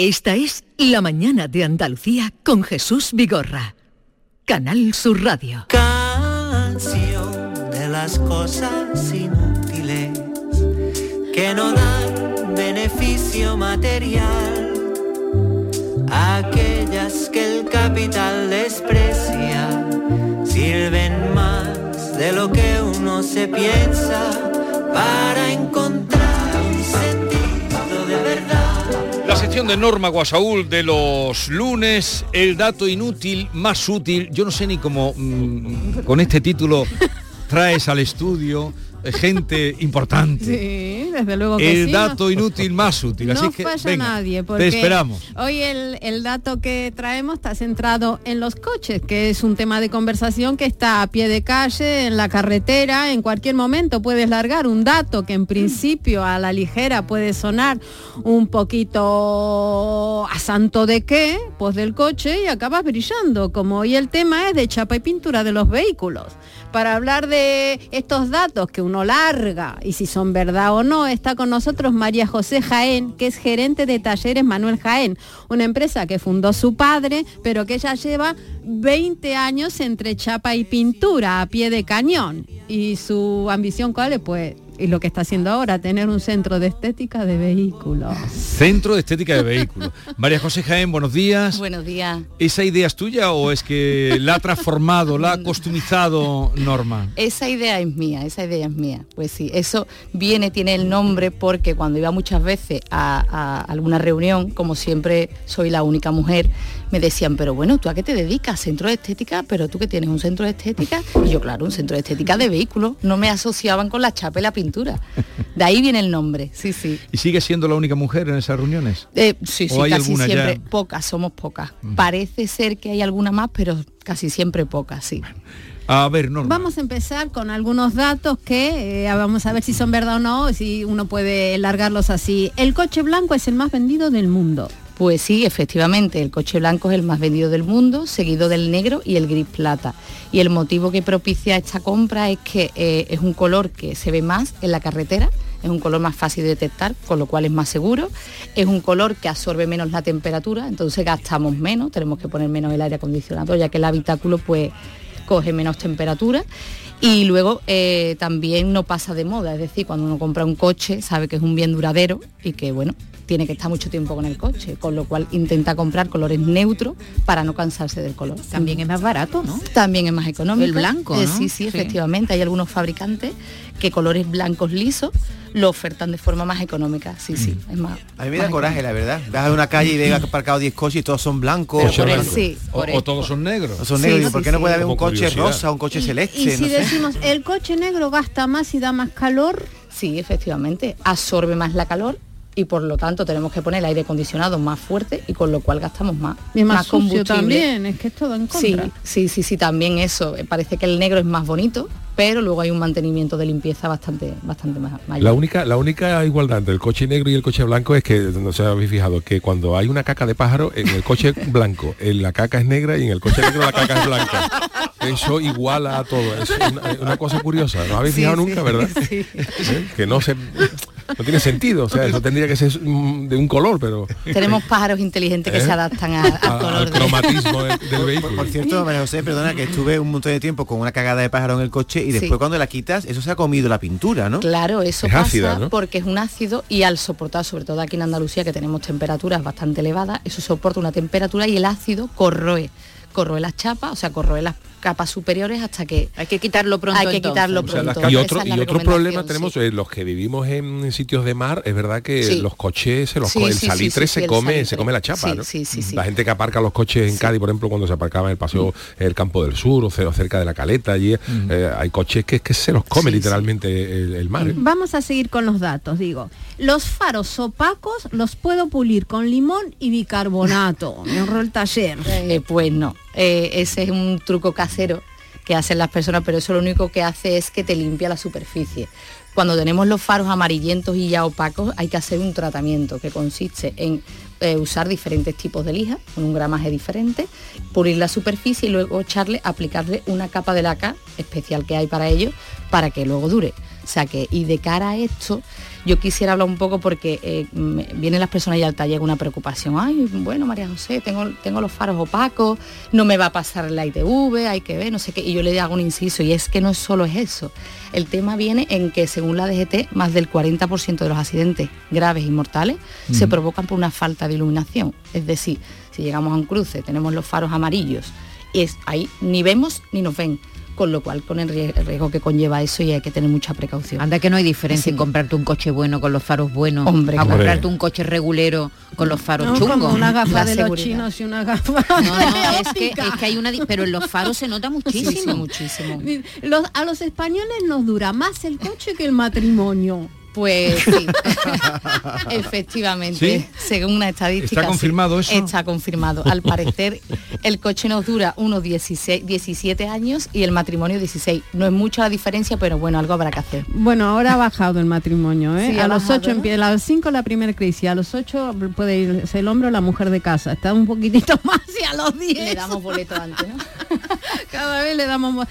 Esta es La mañana de Andalucía con Jesús Vigorra. Canal Sur Radio. Canción de las cosas inútiles que no dan beneficio material. Aquellas que el capital desprecia sirven más de lo que uno se piensa para encontrar La sección de Norma Guasaúl de los lunes, el dato inútil más útil. Yo no sé ni cómo mm, con este título traes al estudio gente importante. Sí, desde luego que El sí, dato inútil más útil. No Así que falla venga, nadie, te porque esperamos. hoy el, el dato que traemos está centrado en los coches, que es un tema de conversación que está a pie de calle, en la carretera, en cualquier momento puedes largar un dato que en principio a la ligera puede sonar un poquito a santo de qué, pues del coche y acabas brillando, como hoy el tema es de chapa y pintura de los vehículos. Para hablar de estos datos que larga y si son verdad o no, está con nosotros María José Jaén, que es gerente de talleres Manuel Jaén, una empresa que fundó su padre, pero que ya lleva 20 años entre chapa y pintura a pie de cañón. Y su ambición cuál es, pues y lo que está haciendo ahora, tener un centro de estética de vehículos. Centro de Estética de Vehículos. María José Jaén, buenos días. Buenos días. ¿Esa idea es tuya o es que la ha transformado, la ha customizado Norma? Esa idea es mía, esa idea es mía. Pues sí, eso viene, tiene el nombre porque cuando iba muchas veces a, a alguna reunión, como siempre soy la única mujer, me decían, pero bueno, ¿tú a qué te dedicas? ¿Centro de estética? ¿Pero tú que tienes un centro de estética? Y yo, claro, un centro de estética de vehículos. No me asociaban con la chapa y la pintura. De ahí viene el nombre, sí, sí. ¿Y sigue siendo la única mujer en esas reuniones? Eh, sí, sí, ¿O hay casi alguna ya? siempre. Pocas, somos pocas. Parece ser que hay alguna más, pero casi siempre pocas, sí. A ver, Norma. Vamos a empezar con algunos datos que eh, vamos a ver si son verdad o no, si uno puede largarlos así. El coche blanco es el más vendido del mundo. Pues sí, efectivamente, el coche blanco es el más vendido del mundo, seguido del negro y el gris plata. Y el motivo que propicia esta compra es que eh, es un color que se ve más en la carretera, es un color más fácil de detectar, con lo cual es más seguro, es un color que absorbe menos la temperatura, entonces gastamos menos, tenemos que poner menos el aire acondicionado, ya que el habitáculo pues coge menos temperatura y luego eh, también no pasa de moda, es decir, cuando uno compra un coche sabe que es un bien duradero y que bueno, tiene que estar mucho tiempo con el coche, con lo cual intenta comprar colores neutros para no cansarse del color. También es más barato, ¿no? También es más económico. El blanco, Eh, ¿no? sí, sí, Sí. efectivamente. Hay algunos fabricantes que colores blancos lisos lo ofertan de forma más económica. Sí, sí, Mm. es más. A mí me da coraje, la verdad. Vas a una calle y ves aparcado 10 coches y todos son blancos. Pero por el- sí, O, o todos son negros. O son negros. Sí, ¿Y ¿Por sí, qué no sí. puede haber un Como coche curiosidad. rosa, un coche celeste? Y si no sé? decimos, el coche negro gasta más y da más calor, Sí, efectivamente. Absorbe más la calor y por lo tanto tenemos que poner el aire acondicionado más fuerte y con lo cual gastamos más. y es más, sucio combustible. también, es que es todo en Sí, contra. sí, sí, sí, también eso. Eh, Parece que el negro es más bonito, pero luego hay un mantenimiento de limpieza bastante, bastante más mayor. La única, la única igualdad entre el coche negro y el coche blanco es que, no sé si habéis fijado, que cuando hay una caca de pájaro, en el coche blanco, en la caca es negra y en el coche negro la caca es blanca. Eso iguala a todo. Es una, una cosa curiosa. ¿No habéis Sí, fijado sí, nunca, verdad? sí. ¿Eh? Que no se no tiene sentido. O sea, eso tendría que ser de un color, pero Tenemos pájaros inteligentes que ¿Eh? se adaptan a- al color al de- cromatismo del, del Por, vehículo. por cierto, María José, perdona que estuve un montón de tiempo con una cagada de pájaro en el coche y después Sí. cuando la quitas, eso se ha comido la pintura, ¿no? Claro, eso Es pasa ácida, ¿no? porque es un ácido y al soportar, sobre todo aquí en Andalucía, que tenemos temperaturas bastante elevadas, eso soporta una temperatura y el ácido corroe, corroe las chapas, o sea, corroe las capas superiores hasta que hay que quitarlo pronto. Hay que entonces. quitarlo O sea, las pronto. y otro, es y otro problema tenemos sí. eh, los que vivimos en sitios de mar, es verdad que Sí. los coches se los Sí, co- el salitre sí, se come, salitre. se come la chapa, Sí, ¿no? sí, sí, sí. La gente que aparca los coches en Cádiz, por ejemplo, cuando se aparcaba en el paseo el campo del sur o ce- o cerca de la caleta, allí eh, hay coches que, que se los come literalmente el, el mar. ¿eh? Vamos a seguir con los datos, digo. Los faros opacos los puedo pulir con limón y bicarbonato. Me ahorró el taller. Eh, pues no, Eh, ese es un truco casero que hacen las personas, pero eso lo único que hace es que te limpia la superficie. Cuando tenemos los faros amarillentos y ya opacos, hay que hacer un tratamiento que consiste en eh, usar diferentes tipos de lija, con un gramaje diferente, pulir la superficie y luego echarle, aplicarle una capa de laca especial que hay para ello, para que luego dure. O sea que, y de cara a esto, yo quisiera hablar un poco porque eh, vienen las personas y al taller con una preocupación. Ay, bueno, María José, tengo, tengo los faros opacos, no me va a pasar la ITV, hay que ver, no sé qué. Y yo le hago un inciso, y es que no solo es eso. El tema viene en que, según la DGT, más del 40% de los accidentes graves y mortales se Ujú. provocan por una falta de iluminación. Es decir, si llegamos a un cruce, tenemos los faros amarillos, es ahí ni vemos ni nos ven. Con lo cual, con el rie- el riesgo que conlleva eso y hay que tener mucha precaución. Anda que no hay diferencia en comprarte un coche bueno con los faros buenos Hombre, a claro. comprarte un coche regulero con los faros No, chungos. como una gafa La de los seguridad. chinos y una gafa No, no, es que, es que hay una... Pero en los faros se nota muchísimo. Sí, sí, muchísimo. Los- a los españoles nos dura más el coche que el matrimonio. Pues sí, efectivamente, ¿Sí? según una estadística. ¿Está confirmado sí, eso? Está confirmado. Al parecer, el coche nos dura unos 16, 17 años y el matrimonio 16. No es mucha la diferencia, pero bueno, algo habrá que hacer. Bueno, ahora ha bajado el matrimonio, ¿eh? Sí, a los bajado, ocho ¿no? empieza, a las cinco la primera crisis, a los ocho puede irse el hombro la mujer de casa. Está un poquitito más y a los diez. Le damos boleto antes, ¿no? Cada vez le damos mo-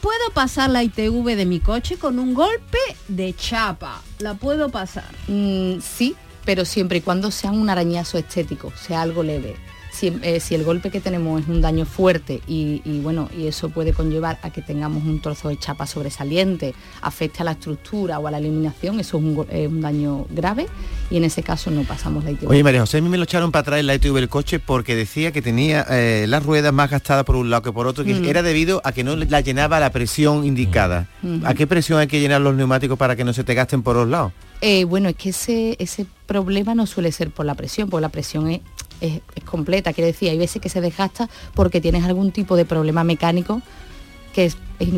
¿Puedo pasar la ITV de mi coche con un golpe de chapa? ¿La puedo pasar? Mm, sí, pero siempre y cuando sea un arañazo estético, sea algo leve. Si, eh, si el golpe que tenemos es un daño fuerte y, y, bueno, y eso puede conllevar a que tengamos un trozo de chapa sobresaliente, afecte a la estructura o a la eliminación, eso es un, eh, daño grave y en ese caso no pasamos la ITV. Oye, María José, a mí me lo echaron para atrás en la ITV del coche porque decía que tenía eh, las ruedas más gastadas por un lado que por otro, que Mm. era debido a que no la llenaba la presión indicada. ¿A qué presión hay que llenar los neumáticos para que no se te gasten por los lados? Eh, bueno, es que ese, ese problema no suele ser por la presión, porque la presión es, es- es completa, quiere decir, hay veces que se desgasta porque tienes algún tipo de problema mecánico que es- es-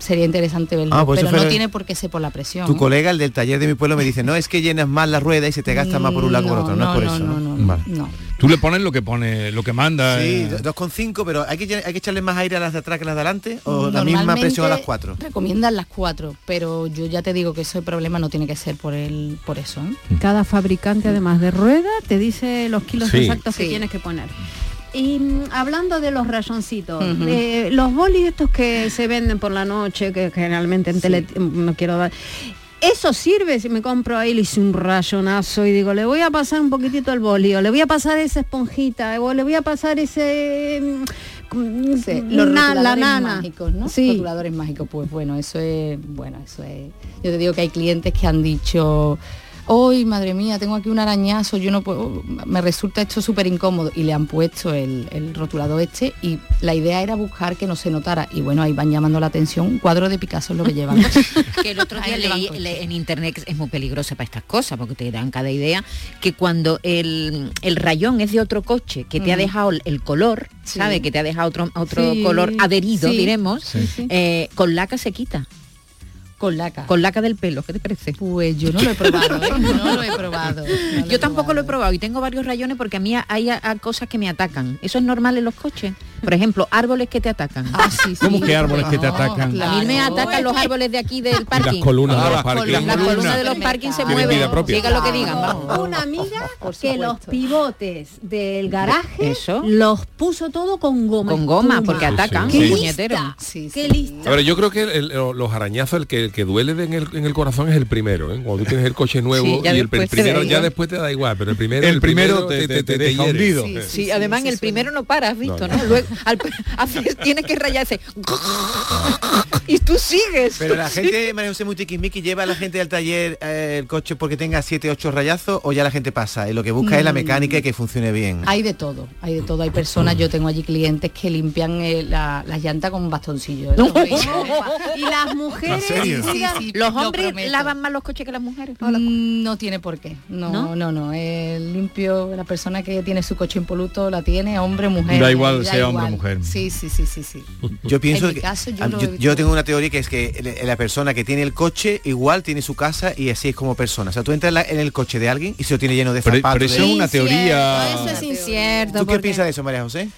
sería interesante verlo, Ah, pues pero no tiene por qué ser por la presión. Tu ¿eh? colega, el del taller de mi pueblo, me dice, no, es que llenas más la rueda y se te gasta más por un lado que por otro. No, no, es por no, eso. no, ¿no? no, Vale. Tú le pones lo que pone, lo que manda. Sí, eh. 2,5, pero ¿hay que, hay que echarle más aire a las de atrás que a las de adelante o la misma presión a las 4. Recomiendan las cuatro, pero yo ya te digo que ese problema no tiene que ser por el, por eso. ¿eh? Cada fabricante, además de rueda, te dice los kilos Sí. exactos que Sí. tienes que poner. Y mm, hablando de los rayoncitos, eh, los bolis estos que se venden por la noche, que generalmente en tele, no quiero dar, eso sirve si me compro ahí, le hice un rayonazo y digo, le voy a pasar un poquitito el boli, o le voy a pasar esa esponjita, o le voy a pasar ese... mm, Sí, na- los la rotuladores nana. mágicos, ¿no? Sí. Rotuladores mágicos, pues bueno, eso es, bueno, eso es. Yo te digo que hay clientes que han dicho, hoy madre mía, tengo aquí un arañazo, yo no puedo, me resulta esto súper incómodo y le han puesto el, el rotulador este y la idea era buscar que no se notara y bueno, ahí van llamando la atención, un cuadro de Picasso es lo que llevan. que el otro día leí le- en internet que es muy peligroso para estas cosas porque te dan cada idea que cuando el, el rayón es de otro coche que te ha Mm. dejado el- color Sí. sabe que te ha dejado otro otro Sí, color adherido sí. diremos eh, con laca se quita con laca. Con laca del pelo qué te parece pues yo no lo he probado ¿eh? no lo he probado. No lo yo he tampoco lo he probado y tengo varios rayones porque a mí hay a- a cosas que me atacan. Eso es normal en los coches por ejemplo árboles que te atacan ah, sí, ¿Cómo que árboles que te atacan? a mí me atacan los árboles de aquí del parking columnas de Ah, los las parkings. las columnas. columnas de los parkings se mueven vida propia. digan lo que digan vamos Una amiga que los pivotes del garaje Eso. los puso todo con goma. con goma porque atacan ¡Qué lista! puñetero Sí, ¡Qué sí. lista! A ver, yo creo que el- los arañazos, el que, el que duele en el, en el corazón es el primero, ¿eh? Cuando tú tienes el coche nuevo Sí, ya y el, después el te primero da ya igual. después te da igual, pero el primero El primero te- te- te deja hiere. hundido. Sí. Sí, sí, además sí, el sí, primero no para, has visto, No, ¿no? Luego al- haces- tienes que rayarse y tú sigues. Pero la gente, María José, muy tiquismiqui, lleva a la gente al taller eh, el coche porque tenga 7, 8 rayazos o ya la gente pasa y lo que busca es la Mm. mecánica y que funcione bien. Hay de todo, hay de todo. Hay personas, yo tengo allí clientes que limpian eh, la, la llanta con un bastoncillo. ¿eh? Y las mujeres Los lo hombres lavan más los coches que las mujeres. Mm, No tiene por qué. No, ¿No? no, no. El limpio, la persona que tiene su coche impoluto la tiene, hombre, mujer. Da igual da sea hombre mujer. Sí, sí, sí, sí, sí. Yo pienso que caso, yo tengo una teoría que es que la- persona que tiene el coche igual tiene su casa y así es como persona. O sea, tú entras en el coche de alguien y se lo tiene lleno de zapatos. pero eso de- es una teoría. Eso es incierto. ¿Tú qué porque- piensas de eso, María José?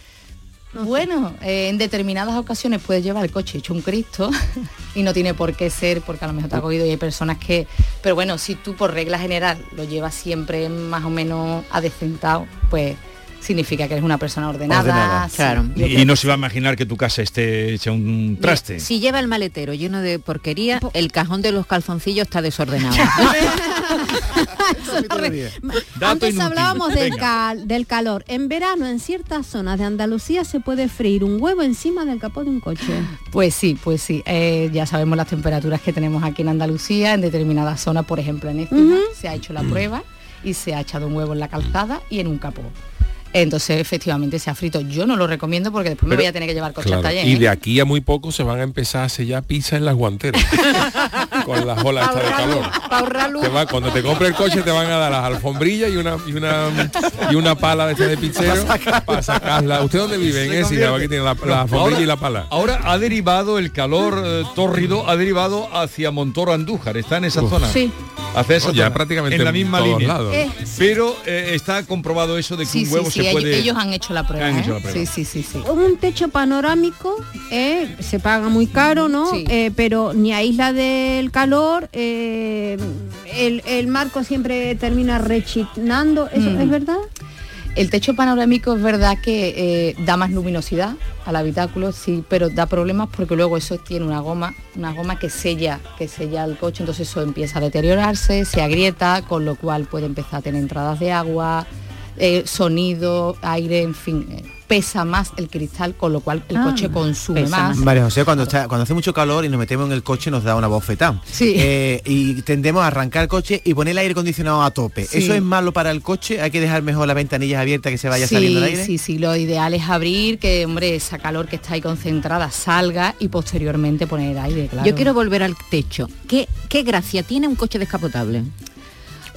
Bueno, eh, en determinadas ocasiones puedes llevar el coche hecho un Cristo y no tiene por qué ser porque a lo mejor te ha cogido y hay personas que... Pero bueno, si tú por regla general lo llevas siempre más o menos adecentado, pues significa que eres una persona ordenada. Ordenada, sí. claro. Yo Y, no se va a imaginar que tu casa esté hecha un traste. Si lleva el maletero lleno de porquería, el cajón de los calzoncillos está desordenado. Antes hablábamos del, cal- del calor. En verano, en ciertas zonas de Andalucía, se puede freír un huevo encima del capó de un coche. Pues sí, pues sí. Eh, ya sabemos las temperaturas que tenemos aquí en Andalucía, en determinadas zonas, por ejemplo en Écija, Ujú. se ha hecho la prueba y se ha echado un huevo en la calzada y en un capó. Entonces, efectivamente, se ha frito. Yo no lo recomiendo porque después me voy a tener que llevar coche Claro, al taller. Y ¿eh? de aquí a muy poco se van a empezar a sellar pizza en las guanteras. con las olas estas de calor. Para ahorrar luz. Te va- cuando te compre el coche te van a dar las alfombrillas y una y una y una pala de este de pizzero para sacarla. ¿Usted dónde vive? En Se ese, convierte- aquí tiene la, No, la alfombrilla ahora- y la pala. Ahora ha derivado el calor eh, tórrido, ha derivado hacia Montoro Andújar, está en esa Uf. zona. Sí. Hacia esa ya zona, prácticamente en la misma línea. lados. Eh, Pero eh, está comprobado eso de que Sí, un sí, huevo sí, se ellos, puede. ellos han hecho la prueba. Han ¿eh? hecho la prueba. Sí, sí, sí, sí. Un techo panorámico eh, se paga muy caro, ¿no? Sí. Eh, pero ni aísla del calor, eh, el, el marco siempre termina rechinando. ¿Eso Mm. es verdad? El techo panorámico es verdad que eh, da más luminosidad al habitáculo, sí, pero da problemas porque luego eso tiene una goma, una goma que sella, que sella el coche, entonces eso empieza a deteriorarse, se agrieta, con lo cual puede empezar a tener entradas de agua, eh, sonido, aire, en fin. eh, pesa más el cristal, con lo cual el Ah, coche consume más. María José, cuando, está, cuando hace mucho calor y nos metemos en el coche nos da una bofetada. Sí. Eh, y tendemos a arrancar el coche y poner el aire acondicionado a tope. Sí. ¿Eso es malo para el coche? ¿Hay que dejar mejor las ventanillas abiertas que se vaya saliendo el aire? Sí, sí, lo ideal es abrir, que hombre, esa calor que está ahí concentrada salga y posteriormente poner aire, claro. Yo quiero volver al techo. ¿Qué, qué gracia tiene un coche descapotable?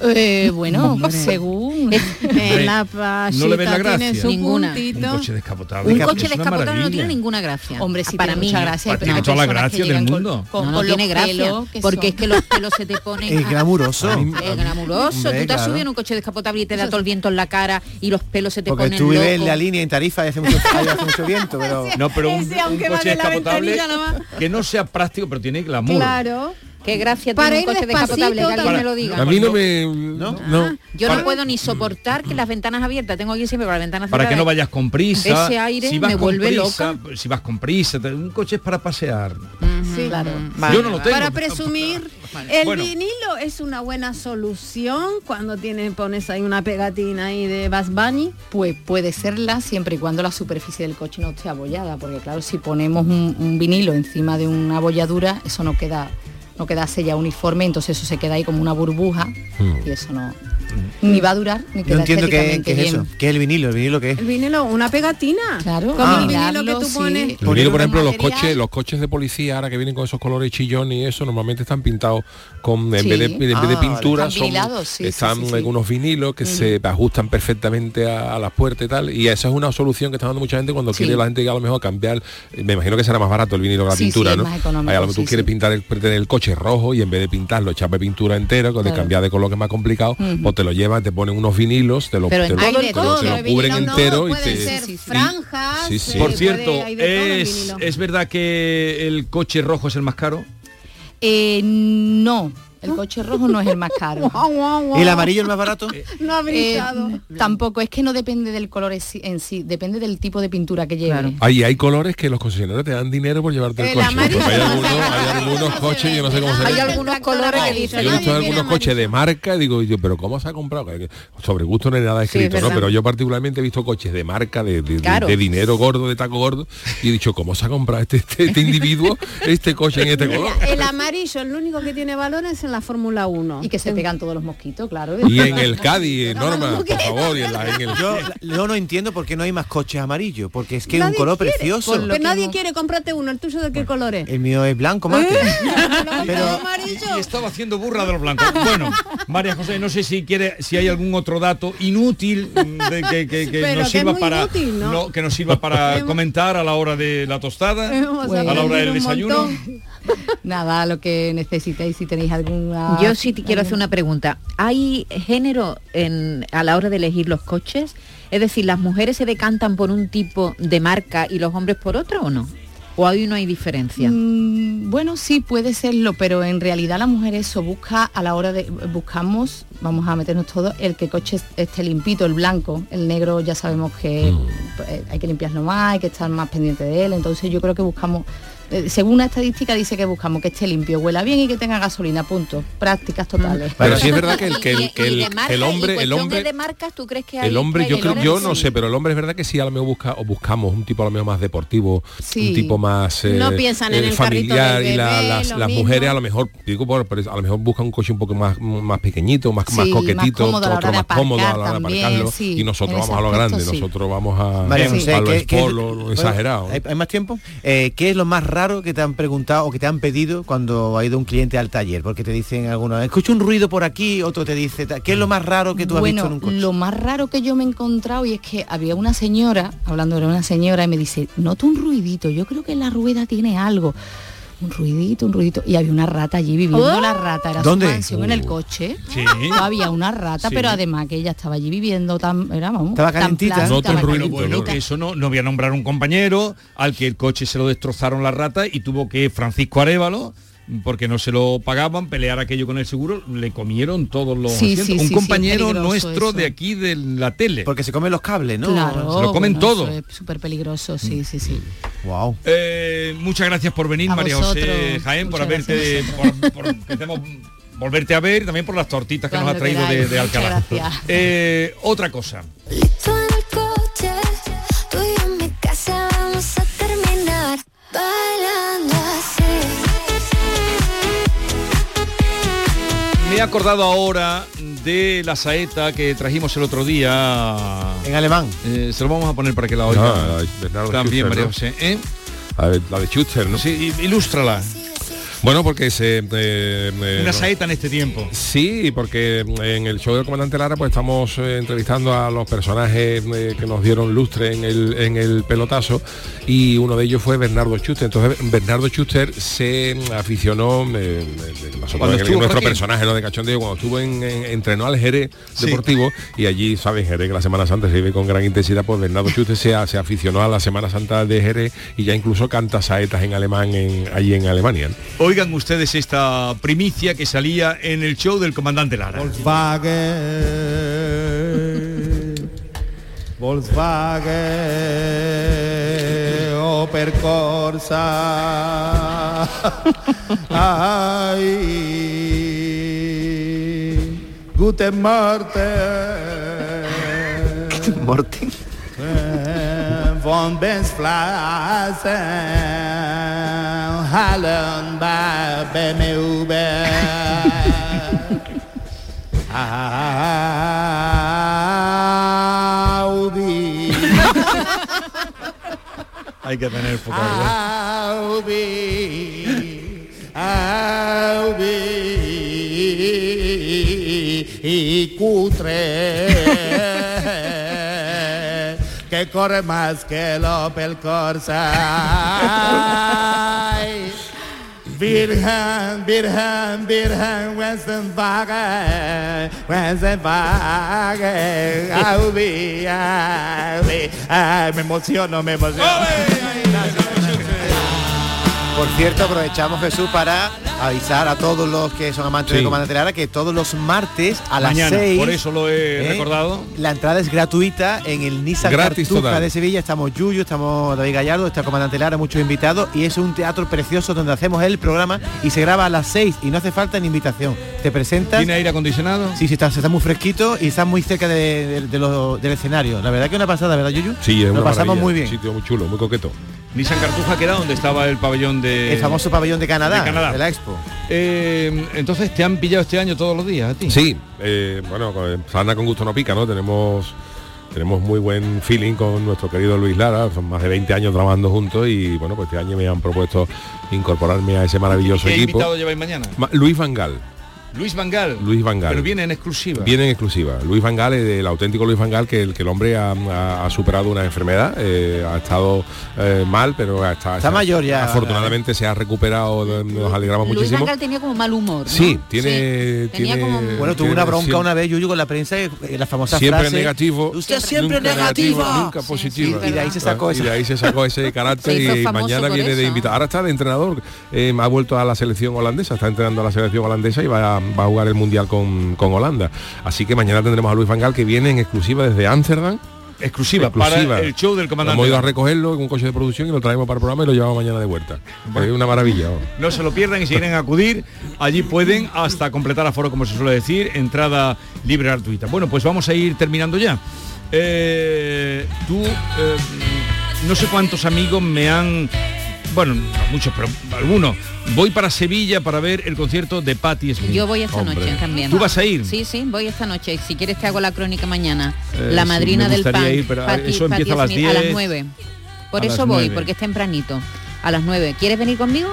Eh, bueno, Hombre. según En la no le ves la pasita tiene gracia. su Ninguna. puntito. Un coche descapotable. Un coche descapotable no tiene ninguna gracia. Hombre, sí para tiene mí mucha gracia. Tiene Hay toda la gracia del llegan con- mundo. Con, no, tiene los gracia, porque son- es que los pelos se te ponen... Es glamuroso. Es glamuroso. Tú te has subido en un coche descapotable y te da todo el viento en la cara y los pelos se te ponen tú vives en la línea en Tarifa y hace mucho, ahí hace mucho viento, pero... No, pero un, coche descapotable que no sea práctico, pero tiene glamour. Claro. Qué gracia Para tiene un coche descapotable, que alguien me lo diga. A mí no me... No. Yo Para- no puedo ni soportar que las ventanas abiertas, tengo aquí siempre las ventanas Para que no vayas con prisa. Ese aire si vas me con vuelve prisa, loca. Si vas con prisa, un coche es para pasear. Sí, claro. Yo no lo tengo. Para presumir, el Bueno. vinilo es una buena solución cuando tienes, pones ahí una pegatina ahí de Bass Bunny. Pues puede serla siempre y cuando la superficie del coche no esté abollada, porque claro, si ponemos un, un vinilo encima de una abolladura, eso no queda no queda sellado uniforme, entonces eso se queda ahí como una burbuja y eso no ni va a durar ni queda No entiendo qué, qué es eso. ¿Qué es el vinilo? ¿El vinilo qué es? El vinilo, una pegatina. Claro, Ah. el vinilo que Vinilarlo, tú sí. pones. El vinilo, por ejemplo, los material. coches, los coches de policía ahora que vienen con esos colores chillón y eso, normalmente están pintados con en Sí. vez de, en vez de Ah, vale. pintura, Están son, vinilados, sí, están sí, sí. en unos vinilos que se ajustan perfectamente a, a las puertas y tal. Y esa es una solución que está dando mucha gente cuando Sí. quiere la gente que a lo mejor cambiar. Me imagino que será más barato el vinilo que la pintura, es ¿no? más económico, Ahí a lo mejor tú quieres pintar el, tener el coche rojo y en vez de pintarlo, echarle pintura entera, con de cambiar de color que es más complicado, pues te lo llevan, te ponen unos vinilos, te lo, te en lo- todo te lo- te cubren vinilo no, entero y pueden te... ser Sí, sí. franjas. Sí, sí. eh, Por cierto, es, es verdad que el coche rojo es el más caro. Eh, no, el coche rojo no es el más caro. ¿Y el amarillo el más barato? No ha Eh, brillado. tampoco, es que no depende del color en sí- en sí, depende del tipo de pintura que lleve. Claro. Hay, hay colores que los concesionarios te dan dinero por llevarte el, El coche. amarillo hay no algunos, hay coches, yo no sé cómo se Hay ven. algunos colores que dicen, Yo he visto algunos coches de marca y digo yo, pero ¿cómo se ha comprado? Sobre gusto no hay nada escrito, es ¿no? Pero yo particularmente he visto coches de marca, de, de- de- Claro. de dinero gordo, de taco gordo, y he dicho, ¿cómo se ha comprado este, este, este individuo este coche en este color? El amarillo, el único que tiene valor es en la Fórmula 1. Y que se pegan todos los mosquitos, claro. Y en el Cádiz, Norma, por favor, y en, la- en el... Yo, yo no entiendo por qué no hay más coches amarillos, porque es que es un color quiere, precioso. Pero que nadie no- quiere comprarte uno. ¿El tuyo de qué color es? El mío es blanco. Pero Pero- amarillo. Y estaba haciendo burra de los blancos. Bueno, María José, no sé si quiere, si hay algún otro dato inútil de que, que- que Pero nos sirva para inútil, ¿no? que nos sirva para comentar a la hora de la tostada, a la hora del desayuno. montón. Nada, lo que necesitéis, si tenéis alguna... Yo sí te quiero hacer una pregunta. ¿Hay género en, a la hora de elegir los coches? Es decir, ¿las mujeres se decantan por un tipo de marca y los hombres por otro o no? ¿O ahí no hay diferencia? Mm, bueno, sí puede serlo, pero en realidad la mujer eso busca a la hora de buscamos, vamos a meternos todos, el que coche est- esté limpito, el blanco, el negro ya sabemos que eh, hay que limpiarlo más, hay que estar más pendiente de él, entonces yo creo que buscamos, eh, según una estadística dice que buscamos que esté limpio, huela bien y que tenga gasolina, punto. Prácticas totales. Pero sí es verdad que el, que el, que marca, hombre, el hombre, de marcas, ¿tú crees que hay el hombre, yo creo, yo no sé, pero el hombre es verdad que sí a lo mejor busca o buscamos un tipo a lo mejor más deportivo, Sí. un tipo más eh, No piensan en el familiar y la- las, las mujeres a lo mejor digo por, pero a lo mejor buscan un coche un poco más más pequeñito, más, más coquetito, más cómodo otro más cómodo a la hora de aparcarlo sí, y nosotros vamos a lo grande, nosotros vamos a, lo ¿qué- qué- sport, lo exagerado. ¿Hay, más tiempo? Eh, ¿Qué es lo más raro que te han preguntado o que te han pedido cuando ha ido un cliente al taller? Porque te dicen algunos, escucho un ruido por aquí, otro te dice. ¿qué es lo más raro que tú has visto en Bueno, un coche? lo más raro que yo me he encontrado y es que había una señora, hablando de una señora, y me dice, noto un ruidito, yo creo que la rueda tiene algo. Un ruidito, un ruidito. Y había una rata allí viviendo ¡Oh! la rata. Era ¿Dónde? su mansión en el Uh. coche. Sí. Había una rata, Sí. pero además que ella estaba allí viviendo tan, era, vamos, Estaba calentita. No estaba Pero bueno, que eso no, no voy a nombrar un compañero al que el coche se lo destrozaron la rata y tuvo que Francisco Arevalo porque no se lo pagaban, pelear aquello con el seguro, le comieron todos los Sí, asientos. sí, un sí, compañero nuestro eso. de aquí de la tele. Porque se comen los cables, ¿no? Claro, Se lo comen bueno, todo. eso Es súper peligroso, sí, sí, sí. Wow. Eh, muchas gracias por venir, A María vosotros. José Jaén, por Muchas haberte, por, volverte a ver también por las tortitas que nos ha traído de, Alcalá. Eh, otra cosa. Tú Me he acordado ahora de la saeta que trajimos el otro día. En alemán. Eh, se lo vamos a poner para que la oiga. Ah, También, Schuster, María ¿no? José. ¿eh? La de, la de Schuster, ¿no? Sí, ilústrala. Bueno, porque se... eh, eh, Una saeta en este tiempo. Sí, porque en el show del comandante Lara pues estamos eh, entrevistando a los personajes eh, que nos dieron lustre en el, en el pelotazo y uno de ellos fue Bernardo Schuster. Entonces Bernardo Schuster se aficionó, eh, eh, nuestro aquí. personaje ¿no? de Cachondeo, cuando estuvo en, en- entrenó al Jerez Deportivo y allí, saben, Jerez que la Semana Santa se vive con gran intensidad, pues Bernardo Schuster se, se aficionó a la Semana Santa de Jerez y ya incluso canta saetas en alemán en, allí en Alemania. ¿no? Oigan ustedes esta primicia que salía en el show del comandante Lara. Volkswagen, Volkswagen, Opel Corsa, ay, Guten Morgen, Guten Morgen. von Benzflasen, Bei BMW. Audi. Hay que tener Audi. Audi. Y cutre. Que corre más que el Opel Corsa. Virgen, Virgen, Virgen, Westenwagen, Westenwagen, Audi, Audi. Ay, me emociono, me emociono. Por cierto, aprovechamos Jesús para avisar a todos los que son amantes Sí. del comandante Lara que todos los martes a las Mañana, 6 por eso lo he ¿eh? recordado. La entrada es gratuita en el Nissan Gratis Cartuja total. de Sevilla. Estamos Yuyu, estamos David Gallardo, está comandante Lara, muchos invitados y es un teatro precioso donde hacemos el programa y se graba a las 6 y no hace falta ni invitación. Te presentas. ¿Tiene aire acondicionado? Sí, sí, está, está muy fresquito y está muy cerca de, de- de lo- del escenario. La verdad que una pasada, ¿verdad, Yuyu? Sí, es Lo pasamos muy bien. Un sitio muy chulo, muy coqueto. Nissan Cartuja queda donde estaba el pabellón de... El famoso pabellón de Canadá, de Canadá. de la Expo. Eh, entonces, ¿te han pillado este año todos los días a ti? Sí, eh, bueno, sana con gusto no pica, ¿no? Tenemos tenemos muy buen feeling con nuestro querido Luis Lara, son más de 20 años trabajando juntos y bueno, pues este año me han propuesto incorporarme a ese maravilloso ¿Qué equipo. invitado lleváis mañana? Ma- Luis Vangal. Luis Vangal. Luis Vangal. Pero viene en exclusiva. Viene en exclusiva. Luis Vangal es el auténtico Luis Vangal que el, que el hombre ha, ha- ha superado una enfermedad, eh, ha estado eh, mal, pero está, Está mayor ya, Afortunadamente se ha recuperado, nos alegramos Luis muchísimo. Vangal tenía como mal humor. ¿no? Sí, tiene, Tenía tiene como- Bueno, tuvo una bronca siempre- una vez, Yuyu, con la prensa, eh, la famosa siempre frase. negativo. Usted siempre nunca negativo. nunca positivo. y de ahí se sacó y esa. de ahí se sacó ese carácter y mañana viene de invitado. Ahora está de entrenador, eh, ha vuelto a la selección holandesa, está entrenando a la selección holandesa y va a, va a jugar el mundial con, con Holanda. Así que mañana tendremos a Luis Vangal que viene en exclusiva desde Ámsterdam. Exclusiva, para el show del comandante. Hemos ido a recogerlo en un coche de producción y lo traemos para el programa y lo llevamos mañana de vuelta. Es una maravilla. No se lo pierdan y si quieren acudir, allí pueden hasta completar aforo, como se suele decir, entrada libre gratuita. Bueno, pues vamos a ir terminando ya. Eh, tú, eh, no sé cuántos amigos me han, bueno, muchos, pero algunos. Voy para Sevilla para ver el concierto de Patti Smith. Yo voy esta noche también. ¿Tú vas a ir? Sí, sí, voy esta noche. Si quieres te hago la crónica mañana. Eh, la sí, madrina me del pan. ir, pero Patti- eso empieza Patti a las Smith, A las 10. 9. Por A eso voy, 9. porque es tempranito. A las 9. ¿Quieres venir conmigo?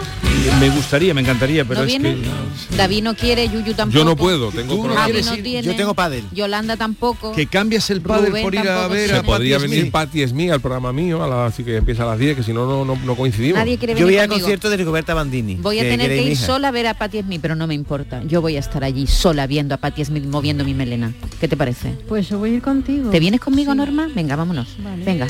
Me gustaría, me encantaría, pero ¿No es viene? que... David no quiere, Yuyu tampoco. Yo no puedo, tengo problemas. No tiene. Yo tengo pádel. Yolanda tampoco. Que cambias el padre Rubén por ir a ver Se a podría venir. Patti Smith al programa mío, a la, así que empieza a las 10, que si no, no, no, no coincidimos. Nadie quiere Yo voy al concierto de Rigoberta Bandini. Voy a tener que ir sola a ver a Patti Smith, pero no me importa. Yo voy a estar allí sola viendo a Patti Smith moviendo mi melena. ¿Qué te parece? Pues yo voy a ir contigo. ¿Te vienes conmigo, Norma? Venga, vámonos. Venga.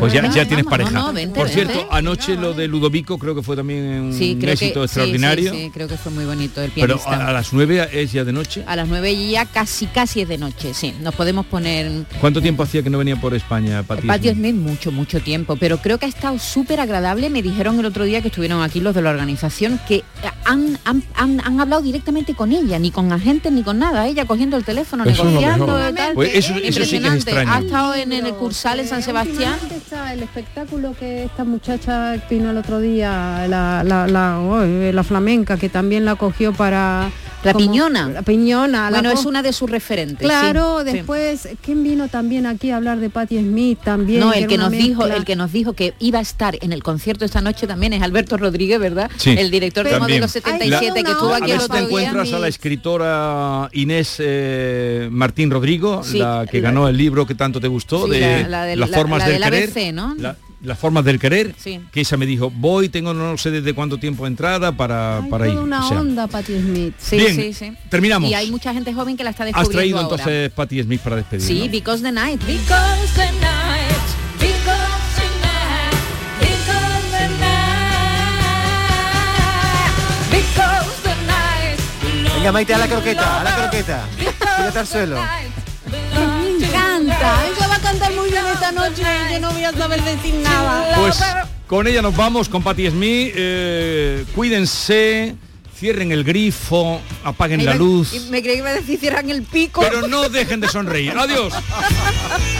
Pues ya, ya tienes pareja. No, no, vente, Por vente. cierto, anoche lo de Ludovico creo que fue también un Sí, creo éxito que, extraordinario. Sí, sí, creo que fue muy bonito el pero pianista. a, a las 9 es ya de noche. A las 9 ya casi casi es de noche, sí. Nos podemos poner ¿Cuánto tiempo hacía que no venía por España, Patti? Patti Smith? Smith mucho, mucho tiempo, pero creo que ha estado súper agradable. Me dijeron el otro día que estuvieron aquí los de la organización que han, han, han- han hablado directamente con ella, ni con agentes ni con nada, ella cogiendo el teléfono, Eso negociando tal. Pues eso- eso sí que es Impresionante. extraño. Ha estado en, en el Cursal en San Sebastián. Está el espectáculo que esta muchacha vino el otro día, la, la, la, oh, la flamenca, que también la cogió para... La como- Piñona. La Piñona. la Bueno, es una de sus referentes. Claro, sí, sí. después, ¿quién vino también aquí a hablar de Patti Smith también? No, el que nos dijo, el que nos dijo que iba a estar en el concierto esta noche también es Alberto Rodríguez, ¿verdad? Sí, el director de también. Modelo 77 que estuvo a aquí ver el te otro día. encuentras a la escritora Inés eh, Martín Rodrigo, Sí, la que la- ganó el libro que tanto te gustó Sí, de la- la del- las la- formas la del del querer. ABC, ¿no? La- las formas del querer, Sí. que ella me dijo, voy, tengo no sé desde cuánto tiempo de entrada para, para ir. Una O sea, onda Patti Smith. Sí, Bien, sí, sí. terminamos. Y hay mucha gente joven que la está Has descubriendo traído ahora. entonces Patti Smith para despedir. Sí, ¿no? Because the Night. Because the night, because the night, because the night. Venga, Maite, a la croqueta, a la croqueta. Tírate al suelo. Me encanta. Ella va a cantar muy bien esta noche. Yo no voy a saber decir nada. Pues con ella nos vamos, con Patti Smith. eh, cuídense, cierren el grifo, apaguen la luz. Me creí que iba a decir cierran el pico. Pero no dejen de sonreír. Adiós.